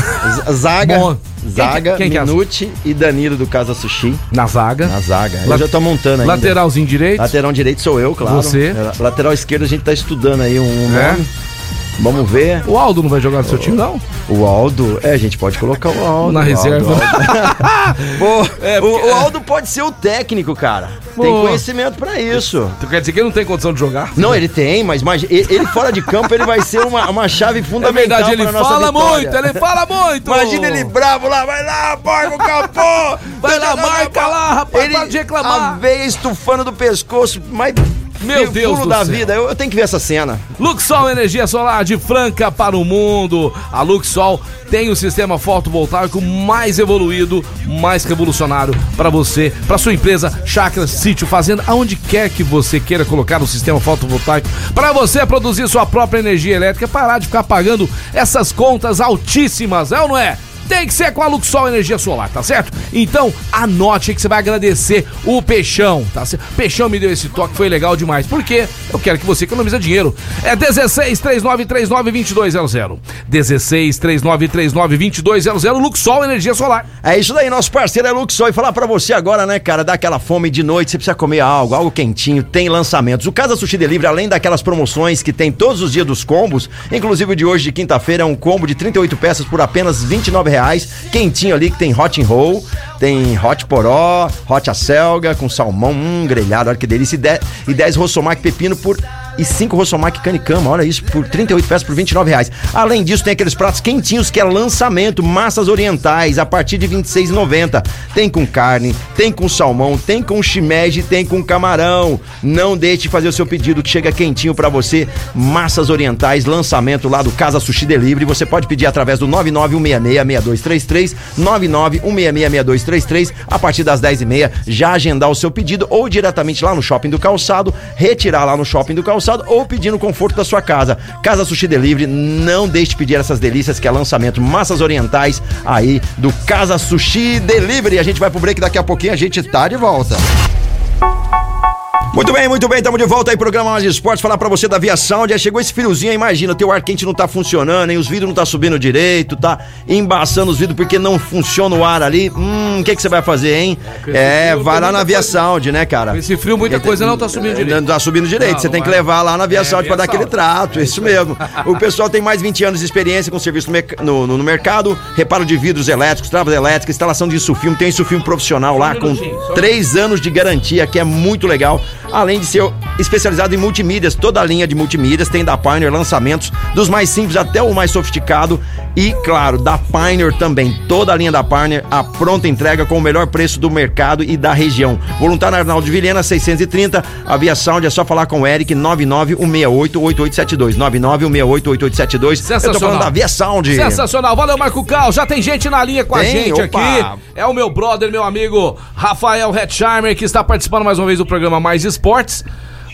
Speaker 2: Zaga,
Speaker 3: Bom.
Speaker 2: Zaga,
Speaker 3: Quem que- quem que é?
Speaker 2: E Danilo do Casa Sushi.
Speaker 3: Na zaga.
Speaker 2: Na zaga.
Speaker 3: La-
Speaker 2: Eu já tô montando ainda.
Speaker 3: Lateralzinho direito.
Speaker 2: Lateral direito sou eu, claro.
Speaker 3: Você.
Speaker 2: É, Lateral esquerdo a gente tá estudando aí um
Speaker 3: É?
Speaker 2: Vamos ver.
Speaker 3: O Aldo não vai jogar no seu time, não?
Speaker 2: O Aldo, é, a gente pode colocar o Aldo.
Speaker 3: Na
Speaker 2: o
Speaker 3: reserva.
Speaker 2: Aldo, Aldo. [laughs] Pô,
Speaker 3: É,
Speaker 2: o,
Speaker 3: porque-
Speaker 2: o Aldo pode ser o técnico, cara. Tem conhecimento pra isso.
Speaker 3: Tu quer dizer que ele não tem condição de jogar?
Speaker 2: Não, ele tem, mas imagina, ele, fora de campo, ele vai ser uma, uma chave
Speaker 3: É
Speaker 2: fundamental
Speaker 3: verdade, ele fala muito, ele fala muito.
Speaker 2: Imagina ele bravo lá, vai lá, porca o capô!
Speaker 3: Vai lá, marca lá, rapaz,
Speaker 2: ele,
Speaker 3: para de reclamar.
Speaker 2: A veia estufando do pescoço, mas...
Speaker 3: Meu Deus do
Speaker 2: da
Speaker 3: céu.
Speaker 2: vida, eu, eu tenho que ver essa cena.
Speaker 3: Luxol Energia Solar de Franca para o mundo. A Luxol tem o sistema fotovoltaico mais evoluído, mais revolucionário para você, para sua empresa, chácara, sítio, fazenda, aonde quer que você queira colocar o sistema fotovoltaico, para você produzir sua própria energia elétrica, parar de ficar pagando essas contas altíssimas, é ou não é? Tem que ser com a Luxol Energia Solar, tá certo? Então, anote que você vai agradecer o Peixão, tá certo? Peixão me deu esse toque, foi legal demais. Por quê? Eu quero que você economize dinheiro. É 16 3939 2200. 16 3939 2200 Luxol Energia Solar.
Speaker 2: É isso daí, nosso parceiro é Luxol. E falar pra você agora, né, cara, dá aquela fome de noite, você precisa comer algo, algo quentinho, tem lançamentos. O Casa Sushi Delivery, além daquelas promoções que tem todos os dias dos combos, inclusive o de hoje, de quinta-feira, é um combo de 38 peças por apenas R$ 29 reais. Quentinho ali, que tem hot and roll, tem hot poró, hot acelga com salmão, hum, grelhado, olha que delícia. E 10, e 10 rossomac pepino por e 5 Rossomac Canicama, olha isso, por 38 peças por 29 reais. Além disso, tem aqueles pratos quentinhos que é lançamento, massas orientais, a partir de 26,90. Tem com carne, tem com salmão, tem com shimeji, tem com camarão. Não deixe de fazer o seu pedido que chega quentinho pra você. Massas orientais, lançamento lá do Casa Sushi Delivery. Você pode pedir através do 991666233, 991666233, a partir das 10h30, já agendar o seu pedido ou diretamente lá no Shopping do Calçado, retirar lá no Shopping do Calçado ou pedir no conforto da sua casa. Casa Sushi Delivery, não deixe de pedir essas delícias que é lançamento massas orientais aí do Casa Sushi Delivery. A gente vai pro break daqui a pouquinho, a gente tá de volta. Muito bem, muito bem, estamos de volta aí, programa Mais Esportes, falar pra você da Via Sound, já chegou esse friozinho, aí, imagina, teu ar quente não tá funcionando, hein, os vidros não tá subindo direito, tá embaçando os vidros porque não funciona o ar ali, hum, o que que você vai fazer, hein? É, vai lá na Via
Speaker 3: coisa-
Speaker 2: Sound, né, cara?
Speaker 3: Esse frio, muita coisa não tá subindo direito.
Speaker 2: Não tá subindo direito,
Speaker 3: Não,
Speaker 2: você
Speaker 3: não
Speaker 2: tem que
Speaker 3: vai.
Speaker 2: levar lá na Via
Speaker 3: É,
Speaker 2: Sound pra
Speaker 3: Via
Speaker 2: dar aquele trato, isso mesmo. O pessoal tem mais de 20 anos de experiência com serviço no, no- no- mercado, reparo de vidros elétricos, travas elétricas, instalação de insufilme, tem insufilme profissional lá com
Speaker 3: minutinho, só um
Speaker 2: três anos de garantia, que é muito legal. Além de ser especializado em multimídias, toda a linha de multimídias, tem da Pioneer lançamentos, dos mais simples até o mais sofisticado. E, claro, da Pioneer também, toda a linha da Pioneer, a pronta entrega com o melhor preço do mercado e da região. Voluntário Arnaldo de Vilhena, 630, a Via Sound é só falar com o Eric, 991688872, 991688872. Eu tô
Speaker 3: Sensacional.
Speaker 2: falando da Via Sound.
Speaker 3: Sensacional. Valeu, Marco Cal. Já tem gente na linha com a
Speaker 2: Tem,
Speaker 3: gente
Speaker 2: opa.
Speaker 3: aqui. É o meu brother, meu amigo Rafael Hetzheimer, que está participando mais uma vez do programa Mais Esportes.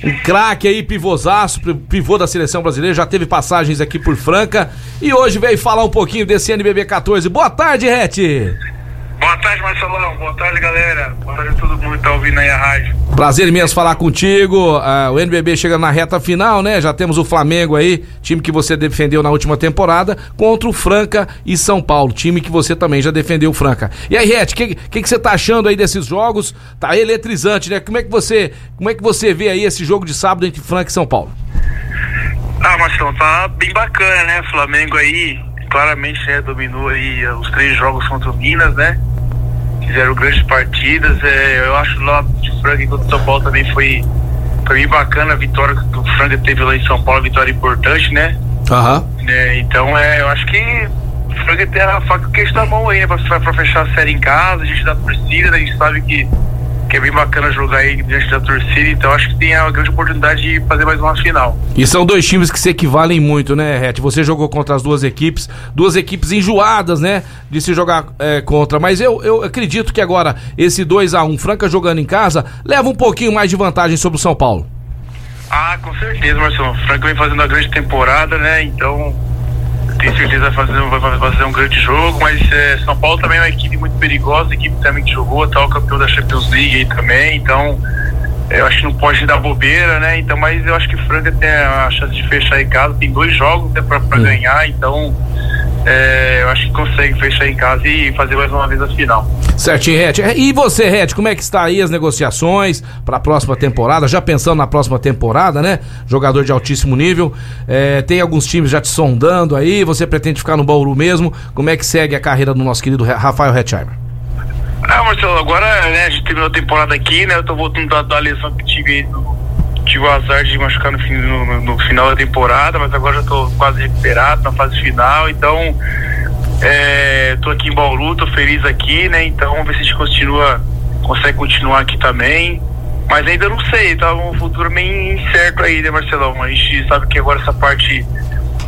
Speaker 3: Um craque aí, pivôzaço, pi- pivô da seleção brasileira, já teve passagens aqui por Franca e hoje veio falar um pouquinho desse NBB 14. Boa tarde, Het.
Speaker 11: Boa tarde, Marcelão. Boa tarde, galera. Boa tarde a todo mundo que tá ouvindo aí a rádio.
Speaker 3: Prazer imenso falar contigo. Ah, o NBB chega na reta final, né? Já temos o Flamengo aí, time que você defendeu na última temporada, contra o Franca e São Paulo, time que você também já defendeu o Franca. E aí, Ret, o que, que, que você tá achando aí desses jogos? Tá eletrizante, né? Como é que você, como é que você vê aí esse jogo de sábado entre Franca e São Paulo?
Speaker 11: Ah, Marcelão, tá bem bacana, né? Flamengo aí claramente né, dominou aí os três jogos contra o Minas, né? Fizeram grandes partidas. É, eu acho lá de Franca contra o São Paulo também foi, foi bem bacana a vitória que o Franca teve lá em São Paulo, vitória importante, né?
Speaker 3: Aham.
Speaker 11: É, então é, eu acho que o Franca tem a faca que está mão aí, né? Pra, pra fechar a série em casa, a gente dá torcida, né, a gente sabe que, que é bem bacana jogar aí diante da torcida, então acho que tem a grande oportunidade de fazer mais uma final.
Speaker 3: E são dois times que se equivalem muito, né, Ret? Você jogou contra as duas equipes, duas equipes enjoadas, né, de se jogar é, contra. Mas eu, eu acredito que agora esse 2 a 1 Franca jogando em casa leva um pouquinho mais de vantagem sobre o São Paulo.
Speaker 11: Ah, com certeza, Marcelo. O Franca vem fazendo uma grande temporada, né? Então, tenho certeza que vai fazer, vai fazer um grande jogo, mas é, São Paulo também é uma equipe muito perigosa, equipe também que jogou, tal, campeão da Champions League aí também, então eu acho que não pode dar bobeira, né? Então, mas eu acho que o Franca tem a chance de fechar em casa, tem dois jogos né, pra ganhar, então é, eu acho que consegue fechar em casa e fazer mais uma vez a final.
Speaker 3: Certinho, Ret. E você, Ret, como é que está aí as negociações para a próxima temporada? Já pensando na próxima temporada, né? Jogador de altíssimo nível. É, tem alguns times já te sondando aí. Você pretende ficar no Bauru mesmo? Como é que segue a carreira do nosso querido Rafael Hetzheimer?
Speaker 11: Ah, Marcelo, agora né, a gente terminou a temporada aqui, né? Eu tô voltando da, da lesão que tive aí do, tive o azar de machucar no, no, no, final da temporada, mas agora já tô quase recuperado na fase final, então é, tô aqui em Bauru, tô feliz aqui, né? Então vamos ver se a gente continua, consegue continuar aqui também. Mas ainda não sei, tá um futuro bem incerto aí, né, Marcelão? A gente sabe que agora essa parte,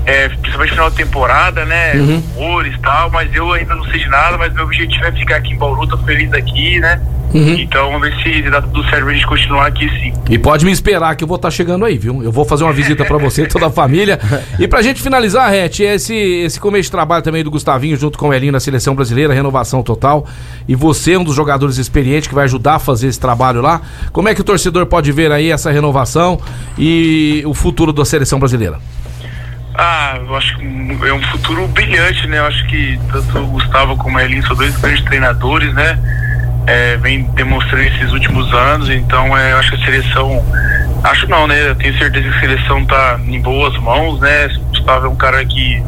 Speaker 11: é, principalmente final da temporada, né?
Speaker 3: Uhum.
Speaker 11: Rumores e tal, mas eu ainda não sei de nada, mas meu objetivo é ficar aqui em Bauru, tô feliz aqui, né?
Speaker 3: Uhum.
Speaker 11: Então vamos ver se dá tudo certo pra gente continuar aqui sim.
Speaker 3: E pode me esperar que eu vou estar chegando aí, viu? Eu vou fazer uma visita para você e toda a família. [laughs] E pra gente finalizar, Ret, esse, esse começo de trabalho também do Gustavinho junto com o Elinho na seleção brasileira, renovação total. E você é um dos jogadores experientes que vai ajudar a fazer esse trabalho lá. Como é que o torcedor pode ver aí essa renovação e o futuro da seleção brasileira?
Speaker 11: Ah, eu acho que é um futuro brilhante, né? Eu acho que tanto o Gustavo como a Elinho são dois grandes treinadores, né? É, vem demonstrando esses últimos anos, então é, eu acho que a seleção. Acho não, né? Eu tenho certeza que a seleção tá em boas mãos, né? O Gustavo é um cara que,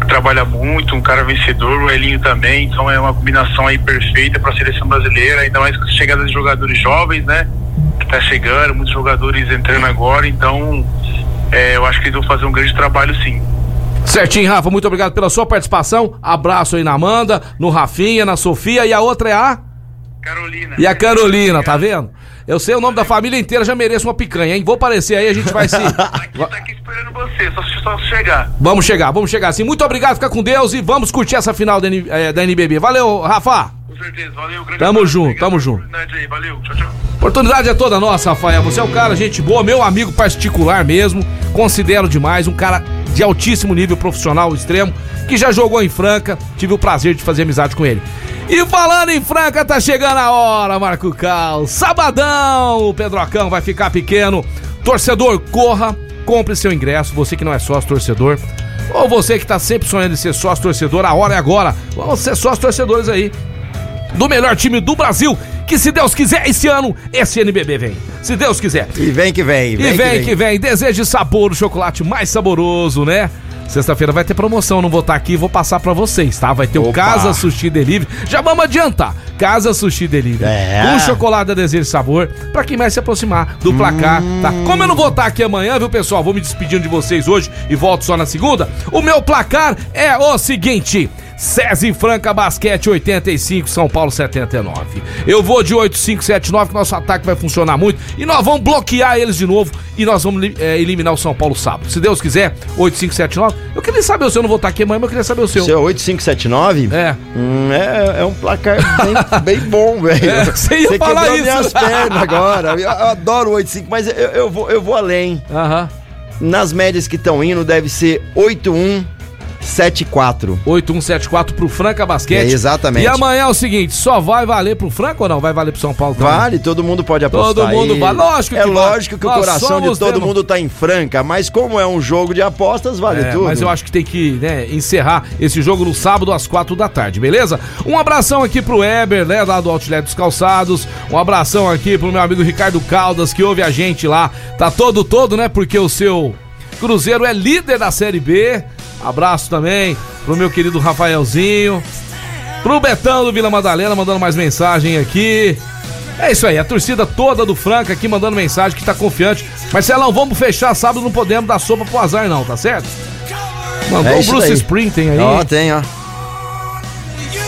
Speaker 11: que trabalha muito, um cara vencedor, o Elinho também, então é uma combinação aí perfeita para a seleção brasileira, ainda mais com a chegada de jogadores jovens, né? Que tá chegando, muitos jogadores entrando agora, então é, eu acho que eles vão fazer um grande trabalho sim.
Speaker 3: Certinho, Rafa, muito obrigado pela sua participação. Abraço aí na Amanda, no Rafinha, na Sofia e a outra é a.
Speaker 11: Carolina.
Speaker 3: E a Carolina, tá vendo? Eu sei o nome da família inteira, já mereço uma picanha, hein? Vou aparecer aí, a gente vai se. [laughs]
Speaker 11: Aqui, tá aqui esperando você, só, só chegar.
Speaker 3: Vamos chegar, vamos chegar assim. Muito obrigado, fica com Deus e vamos curtir essa final da, eh, da NBB. Valeu, Rafa.
Speaker 11: Com certeza, valeu. Grande
Speaker 3: Tamo
Speaker 11: abraço,
Speaker 3: junto, tamo junto.
Speaker 11: aí, Valeu, tchau, tchau.
Speaker 3: Oportunidade é toda nossa, Rafael. Você é um cara, gente boa, meu amigo particular mesmo. Considero demais, um cara de altíssimo nível profissional extremo, que já jogou em Franca. Tive o prazer de fazer amizade com ele. E falando em Franca, tá chegando a hora, Marco Cal. Sabadão, o Pedrocão vai ficar pequeno. Torcedor, corra, compre seu ingresso. Você que não é sócio torcedor, ou você que tá sempre sonhando em ser sócio torcedor, a hora é agora. Vamos ser sócios torcedores aí do melhor time do Brasil. Que se Deus quiser, esse ano, esse NBB vem. Se Deus quiser.
Speaker 2: E vem que vem.
Speaker 3: E vem, que vem. Desejo de sabor, o chocolate mais saboroso, né? Sexta-feira vai ter promoção, não vou estar aqui, vou passar pra vocês, tá? Vai ter o
Speaker 2: Opa.
Speaker 3: Casa Sushi Delivery. Já vamos adiantar. Casa Sushi Delivery.
Speaker 2: É.
Speaker 3: Com chocolate da Desejo de Sabor, pra quem mais se aproximar do placar, tá? Como eu não vou estar aqui amanhã, viu, pessoal? Vou me despedindo de vocês hoje e volto só na segunda. O meu placar é o seguinte: SESI Franca Basquete 85, São Paulo 79. Eu vou de 8579, que nosso ataque vai funcionar muito. E nós vamos bloquear eles de novo. E nós vamos eh, eliminar o São Paulo sábado. Se Deus quiser, 8579. Eu queria saber o seu, eu não vou estar aqui amanhã, mas eu queria saber o seu.
Speaker 2: Seu 8579?
Speaker 3: É.
Speaker 2: Hum, é, é um placar bem, [laughs] bem bom, velho.
Speaker 3: É, você ia falar
Speaker 2: quebrou
Speaker 3: isso.
Speaker 2: minhas pernas agora. Eu, eu adoro o 85, mas eu, eu vou, eu vou além.
Speaker 3: Aham.
Speaker 2: Nas médias que estão indo, deve ser 8174.
Speaker 3: 8174 pro Franca Basquete.
Speaker 2: É, exatamente.
Speaker 3: E amanhã é o seguinte: só vai valer pro Franca ou não? Vai valer pro São Paulo também?
Speaker 2: Vale, todo mundo pode apostar.
Speaker 3: Todo mundo
Speaker 2: aí.
Speaker 3: vale. Lógico que
Speaker 2: É lógico que o coração de todo
Speaker 3: demo-
Speaker 2: mundo tá em Franca, mas como é um jogo de apostas, vale
Speaker 3: É,
Speaker 2: tudo.
Speaker 3: Mas eu acho que tem que né, encerrar esse jogo no sábado às quatro da tarde, beleza? Um abração aqui pro Eber, né, lá do Outlet dos Calçados. Um abração aqui pro meu amigo Ricardo Caldas, que ouve a gente lá. Tá todo, todo, né? Porque o seu Cruzeiro é líder da Série B. Abraço também pro meu querido Rafaelzinho. Pro Betão do Vila Madalena mandando mais mensagem aqui. É isso aí, a torcida toda do Franca aqui mandando mensagem que tá confiante. Marcelão, vamos fechar sábado, não podemos dar sopa pro azar, não, tá certo? Mandou
Speaker 2: É
Speaker 3: o Bruce
Speaker 2: daí.
Speaker 3: Springsteen aí.
Speaker 2: Ó, tem, ó.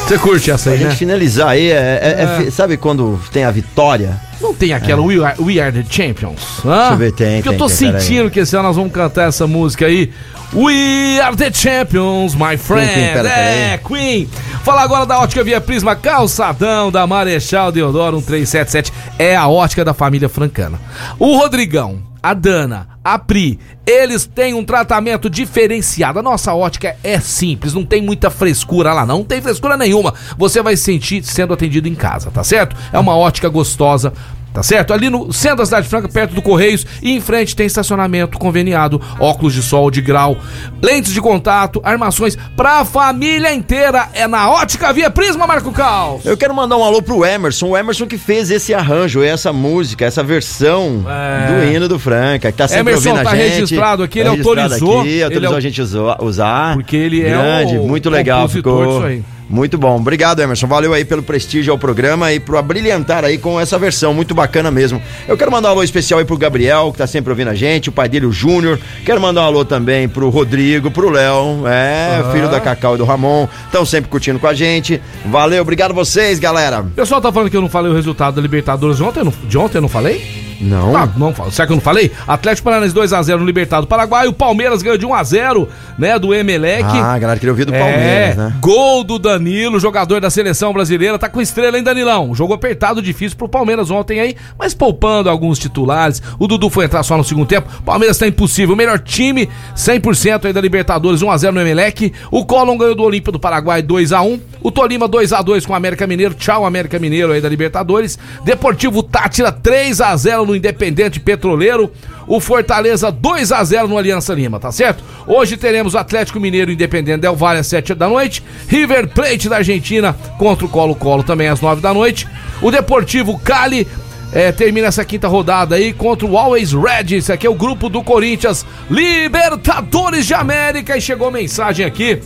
Speaker 3: Você curte essa
Speaker 2: Pra
Speaker 3: aí,
Speaker 2: gente
Speaker 3: né?
Speaker 2: finalizar aí, é, é- é
Speaker 3: É.
Speaker 2: sabe quando tem a vitória?
Speaker 3: Não tem aquela We, Are, We Are the Champions? Hã?
Speaker 2: Deixa eu ver, tem,
Speaker 3: Porque eu
Speaker 2: tem,
Speaker 3: tô
Speaker 2: tem,
Speaker 3: sentindo que esse ano nós vamos cantar essa música aí. We Are the Champions, my friend.
Speaker 2: Queen, pera,
Speaker 3: é, Queen. Fala agora da Ótica Via Prisma, calçadão da Marechal Deodoro 1377. É a ótica da família francana. O Rodrigão, a Dana, a Pri, eles têm um tratamento diferenciado. A nossa ótica é simples, não tem muita frescura lá, não. Não tem frescura nenhuma. Você vai se sentir sendo atendido em casa, tá certo? É uma ótica gostosa. Tá certo? Ali no centro da cidade franca, perto do Correios, e em frente tem estacionamento conveniado, óculos de sol de grau, lentes de contato, armações pra família inteira. É na ótica via Prisma, Marco Cal.
Speaker 2: Eu quero mandar um alô pro Emerson, o Emerson que fez esse arranjo, essa música, essa versão
Speaker 3: É.
Speaker 2: do hino do Franca, que tá sempre
Speaker 3: Emerson
Speaker 2: ouvindo
Speaker 3: tá
Speaker 2: a gente.
Speaker 3: registrado aqui, ele
Speaker 2: Tá registrado
Speaker 3: autorizou,
Speaker 2: Aqui,
Speaker 3: ele
Speaker 2: autorizou
Speaker 3: é o-
Speaker 2: a gente usar.
Speaker 3: Porque ele é
Speaker 2: Grande,
Speaker 3: o
Speaker 2: muito legal, ficou.
Speaker 3: disso aí.
Speaker 2: Muito bom. Obrigado, Emerson. Valeu aí pelo prestígio ao programa e por brilhantar aí com essa versão. Muito bacana mesmo. Eu quero mandar um alô especial aí pro Gabriel, que tá sempre ouvindo a gente, o pai dele, o Júnior. Quero mandar um alô também pro Rodrigo, pro Léo, é,
Speaker 3: Ah.
Speaker 2: filho da Cacau e do Ramon. Estão sempre curtindo com a gente. Valeu, obrigado vocês, galera.
Speaker 3: O pessoal tá falando que eu não falei o resultado da Libertadores de ontem, de ontem eu não falei?
Speaker 2: Não.
Speaker 3: Ah, não. Será que eu não falei? Atlético Paranaense 2x0 no Libertado Paraguai. O Palmeiras ganhou de 1x0, né? Do Emelec.
Speaker 2: Ah, a galera queria ouvir do
Speaker 3: É,
Speaker 2: Palmeiras, né?
Speaker 3: Gol do Danilo, jogador da seleção brasileira. Tá com estrela, hein, Danilão? Jogo apertado, difícil pro Palmeiras ontem aí, mas poupando alguns titulares. O Dudu foi entrar só no segundo tempo. Palmeiras tá impossível. O melhor time, 100% aí da Libertadores, 1x0 no Emelec. O Colom ganhou do Olímpio do Paraguai 2x1. O Tolima 2x2 com o América Mineiro. Tchau, América Mineiro aí da Libertadores. Deportivo Tátira 3x0 no Independente Petroleiro. O Fortaleza 2x0 no Aliança Lima, tá certo? Hoje teremos o Atlético Mineiro Independente Del Valle às 7 da noite. River Plate da Argentina contra o Colo-Colo também às 9 da noite. O Deportivo Cali é, termina essa quinta rodada aí contra o Always Red. Esse aqui é o grupo do Corinthians, Libertadores de América. E chegou mensagem aqui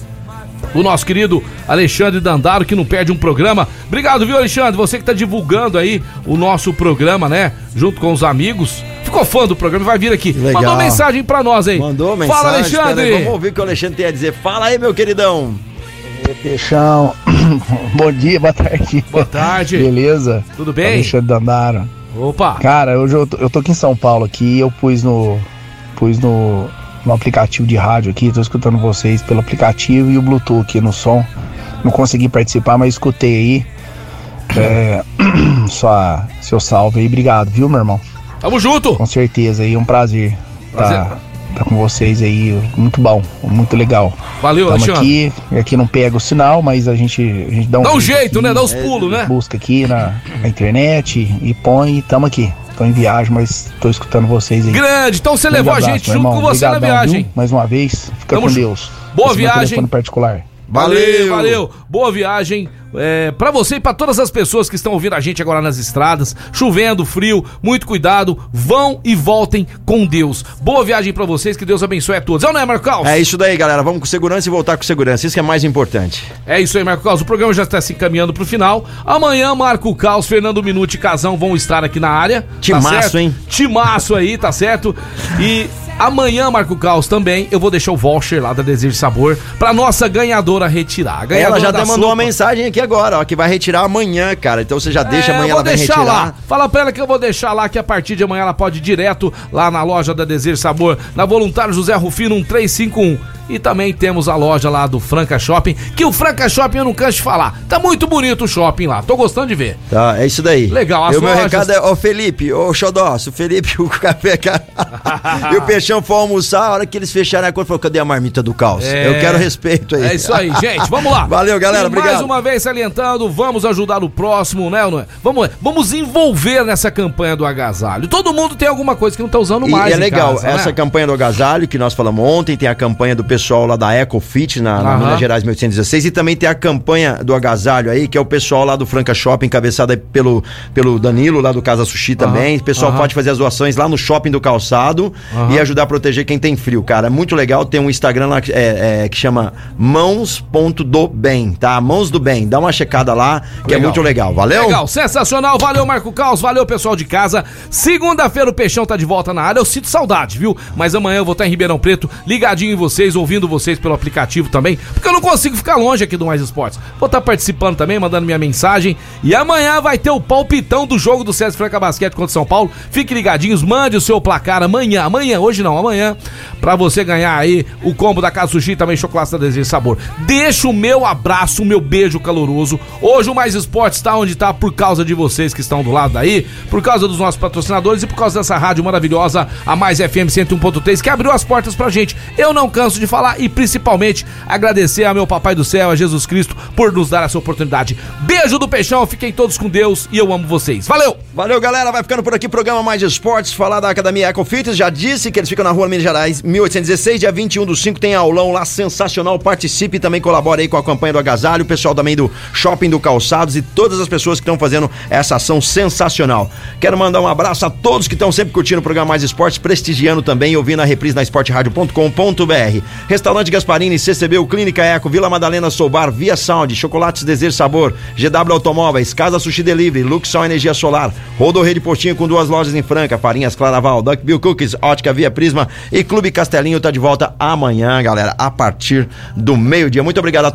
Speaker 3: o nosso querido Alexandre Dandaro, que não perde um programa. Obrigado, viu, Alexandre? Você que tá divulgando aí o nosso programa, né? Junto com os amigos. Ficou fã do programa, vai vir aqui.
Speaker 2: Legal.
Speaker 3: Mandou mensagem pra nós, hein?
Speaker 2: Mandou mensagem.
Speaker 3: Fala, Alexandre!
Speaker 2: aí, Vamos ouvir o que o Alexandre tem a dizer. Fala aí, meu queridão.
Speaker 12: Peixão, [coughs] bom dia, boa tarde.
Speaker 3: Boa tarde.
Speaker 12: Beleza?
Speaker 3: Tudo bem?
Speaker 12: Alexandre Dandaro.
Speaker 3: Opa!
Speaker 12: Cara, hoje eu tô, eu tô aqui em São Paulo aqui, eu pus no pus no, no aplicativo de rádio aqui, tô escutando vocês pelo aplicativo e o Bluetooth aqui no som. Não consegui participar, mas escutei aí. É, [clears throat] só seu salve aí, obrigado, viu, meu irmão?
Speaker 3: Tamo junto!
Speaker 12: Com certeza aí, um prazer
Speaker 3: Prazer.
Speaker 12: tá, tá com vocês aí, muito bom, muito legal.
Speaker 3: Valeu,
Speaker 12: Tamo
Speaker 3: Alexandre.
Speaker 12: aqui, aqui não pega o sinal, mas a gente, a gente dá um
Speaker 3: Dá um
Speaker 12: jeito
Speaker 3: jeito,
Speaker 12: aqui,
Speaker 3: né? Dá os pulos, né?
Speaker 12: Busca aqui na, na internet e põe e tamo aqui. Tô em viagem, mas tô escutando vocês aí.
Speaker 3: Grande, então você
Speaker 12: Grande
Speaker 3: levou a
Speaker 12: abraço,
Speaker 3: gente
Speaker 12: meu
Speaker 3: junto
Speaker 12: irmão.
Speaker 3: com você na
Speaker 12: Obrigadão,
Speaker 3: viagem.
Speaker 12: viu? Mais uma vez, fica
Speaker 3: Tamo
Speaker 12: com Deus.
Speaker 3: Boa
Speaker 12: Esse
Speaker 3: viagem.
Speaker 12: particular.
Speaker 3: Valeu, valeu. Boa viagem. É, para você e para todas as pessoas que estão ouvindo a gente agora nas estradas, chovendo, frio, muito cuidado, vão e voltem com Deus. Boa viagem para vocês, que Deus abençoe a todos. É ou não é, Marco Caos?
Speaker 2: É isso daí, galera. Vamos com segurança e voltar com segurança. Isso que é mais importante.
Speaker 3: É isso aí, Marco Caos. O programa já está se encaminhando pro final. Amanhã, Marco Caos, Fernando Minuti e Casão vão estar aqui na área.
Speaker 2: Timaço,
Speaker 3: certo?
Speaker 2: hein?
Speaker 3: Timaço aí, tá certo? E amanhã, Marco Caos, também eu vou deixar o voucher lá da Desejo Sabor pra nossa ganhadora retirar. A
Speaker 2: Ela
Speaker 3: ganhadora
Speaker 2: já
Speaker 3: da
Speaker 2: até mandou
Speaker 3: sopa.
Speaker 2: uma mensagem aqui agora, ó, que vai retirar amanhã, cara. Então você já deixa
Speaker 3: É,
Speaker 2: amanhã,
Speaker 3: eu vou
Speaker 2: ela vai retirar.
Speaker 3: lá. Fala pra ela que eu vou deixar lá que a partir de amanhã ela pode ir direto lá na loja da Desejo Sabor, na Voluntário José Rufino 1351. E também temos a loja lá do Franca Shopping, que o Franca Shopping eu não canso de falar. Tá muito bonito o shopping lá, tô gostando de ver.
Speaker 2: Tá, é isso daí.
Speaker 3: Legal, as
Speaker 2: E o meu
Speaker 3: lojas-
Speaker 2: recado é, ô Felipe, ô Xodó, se o Felipe, [laughs] o café, cara, e o Peixão for almoçar, a hora que eles fecharem a conta, falou, cadê a marmita do caos?
Speaker 3: É.
Speaker 2: Eu quero respeito aí.
Speaker 3: É isso aí, gente. Vamos lá. [laughs]
Speaker 2: Valeu, galera,
Speaker 3: E Mais
Speaker 2: obrigado.
Speaker 3: uma vez salientando, vamos ajudar o próximo, né? não é? Vamos, vamos envolver nessa campanha do agasalho. Todo mundo tem alguma coisa que não tá usando
Speaker 2: E
Speaker 3: mais.
Speaker 2: é
Speaker 3: em
Speaker 2: legal,
Speaker 3: casa,
Speaker 2: essa
Speaker 3: né?
Speaker 2: campanha do agasalho que nós falamos ontem, tem a campanha do pessoal pessoal lá da EcoFit, na, na. Minas Gerais 1816. E também tem a campanha do agasalho aí, que é o pessoal lá do Franca Shopping, encabeçado aí pelo, pelo Danilo, lá do Casa Sushi também. O pessoal pode fazer as doações lá no Shopping do Calçado e ajudar a proteger quem tem frio, cara. É muito legal. Tem um Instagram lá que, é, é, que chama mãos.do-bem, tá? Mãos do Bem. Dá uma checada lá, que é
Speaker 3: Legal.
Speaker 2: muito legal. Valeu?
Speaker 3: Legal, sensacional. Valeu, Marco Caos. Valeu, pessoal de casa. Segunda-feira o Peixão tá de volta na área. Eu sinto saudade, viu? Mas amanhã eu vou estar em Ribeirão Preto, ligadinho em vocês, ouvindo vocês pelo aplicativo também, porque eu não consigo ficar longe aqui do Mais Esportes. Vou estar participando também, mandando minha mensagem. E amanhã vai ter o palpitão do jogo do César Franca Basquete contra São Paulo. Fique ligadinhos, mande o seu placar amanhã. Amanhã, hoje não, amanhã, pra você ganhar aí o combo da Casa Sushi também chocolate da Desejo Sabor. Deixa o meu abraço, o meu beijo caloroso. Hoje o Mais Esportes está onde está por causa de vocês que estão do lado daí, por causa dos nossos patrocinadores e por causa dessa rádio maravilhosa, a Mais FM 101.3, que abriu as portas pra gente. Eu não canso de falar e principalmente agradecer a meu papai do céu, a Jesus Cristo, por nos dar essa oportunidade. Beijo do Peixão, fiquem todos com Deus e eu amo vocês. Valeu!
Speaker 2: Valeu, galera. Vai ficando por aqui. Programa Mais Esportes. Falar da Academia Eco Fitness. Já disse que eles ficam na rua Minas Gerais, 1816. Dia 21 do 5 tem aulão lá sensacional. Participe também colabore aí com a campanha do Agasalho. O pessoal também do Shopping do Calçados e todas as pessoas que estão fazendo essa ação sensacional. Quero mandar um abraço a todos que estão sempre curtindo o programa Mais Esportes, prestigiando também ouvindo a reprise na esporteradio.com.br. Restaurante Gasparini, CCB, Clínica Eco, Vila Madalena Soubar, Via Sound, Chocolates Desejo Sabor, GW Automóveis, Casa Sushi Delivery, Luxol Energia Solar, Rodo Rede Postinho com duas lojas em Franca, Farinhas Claraval, Duckbill Cookies, Ótica Via Prisma e Clube Castelinho tá de volta amanhã, galera, a partir do meio-dia. Muito obrigado a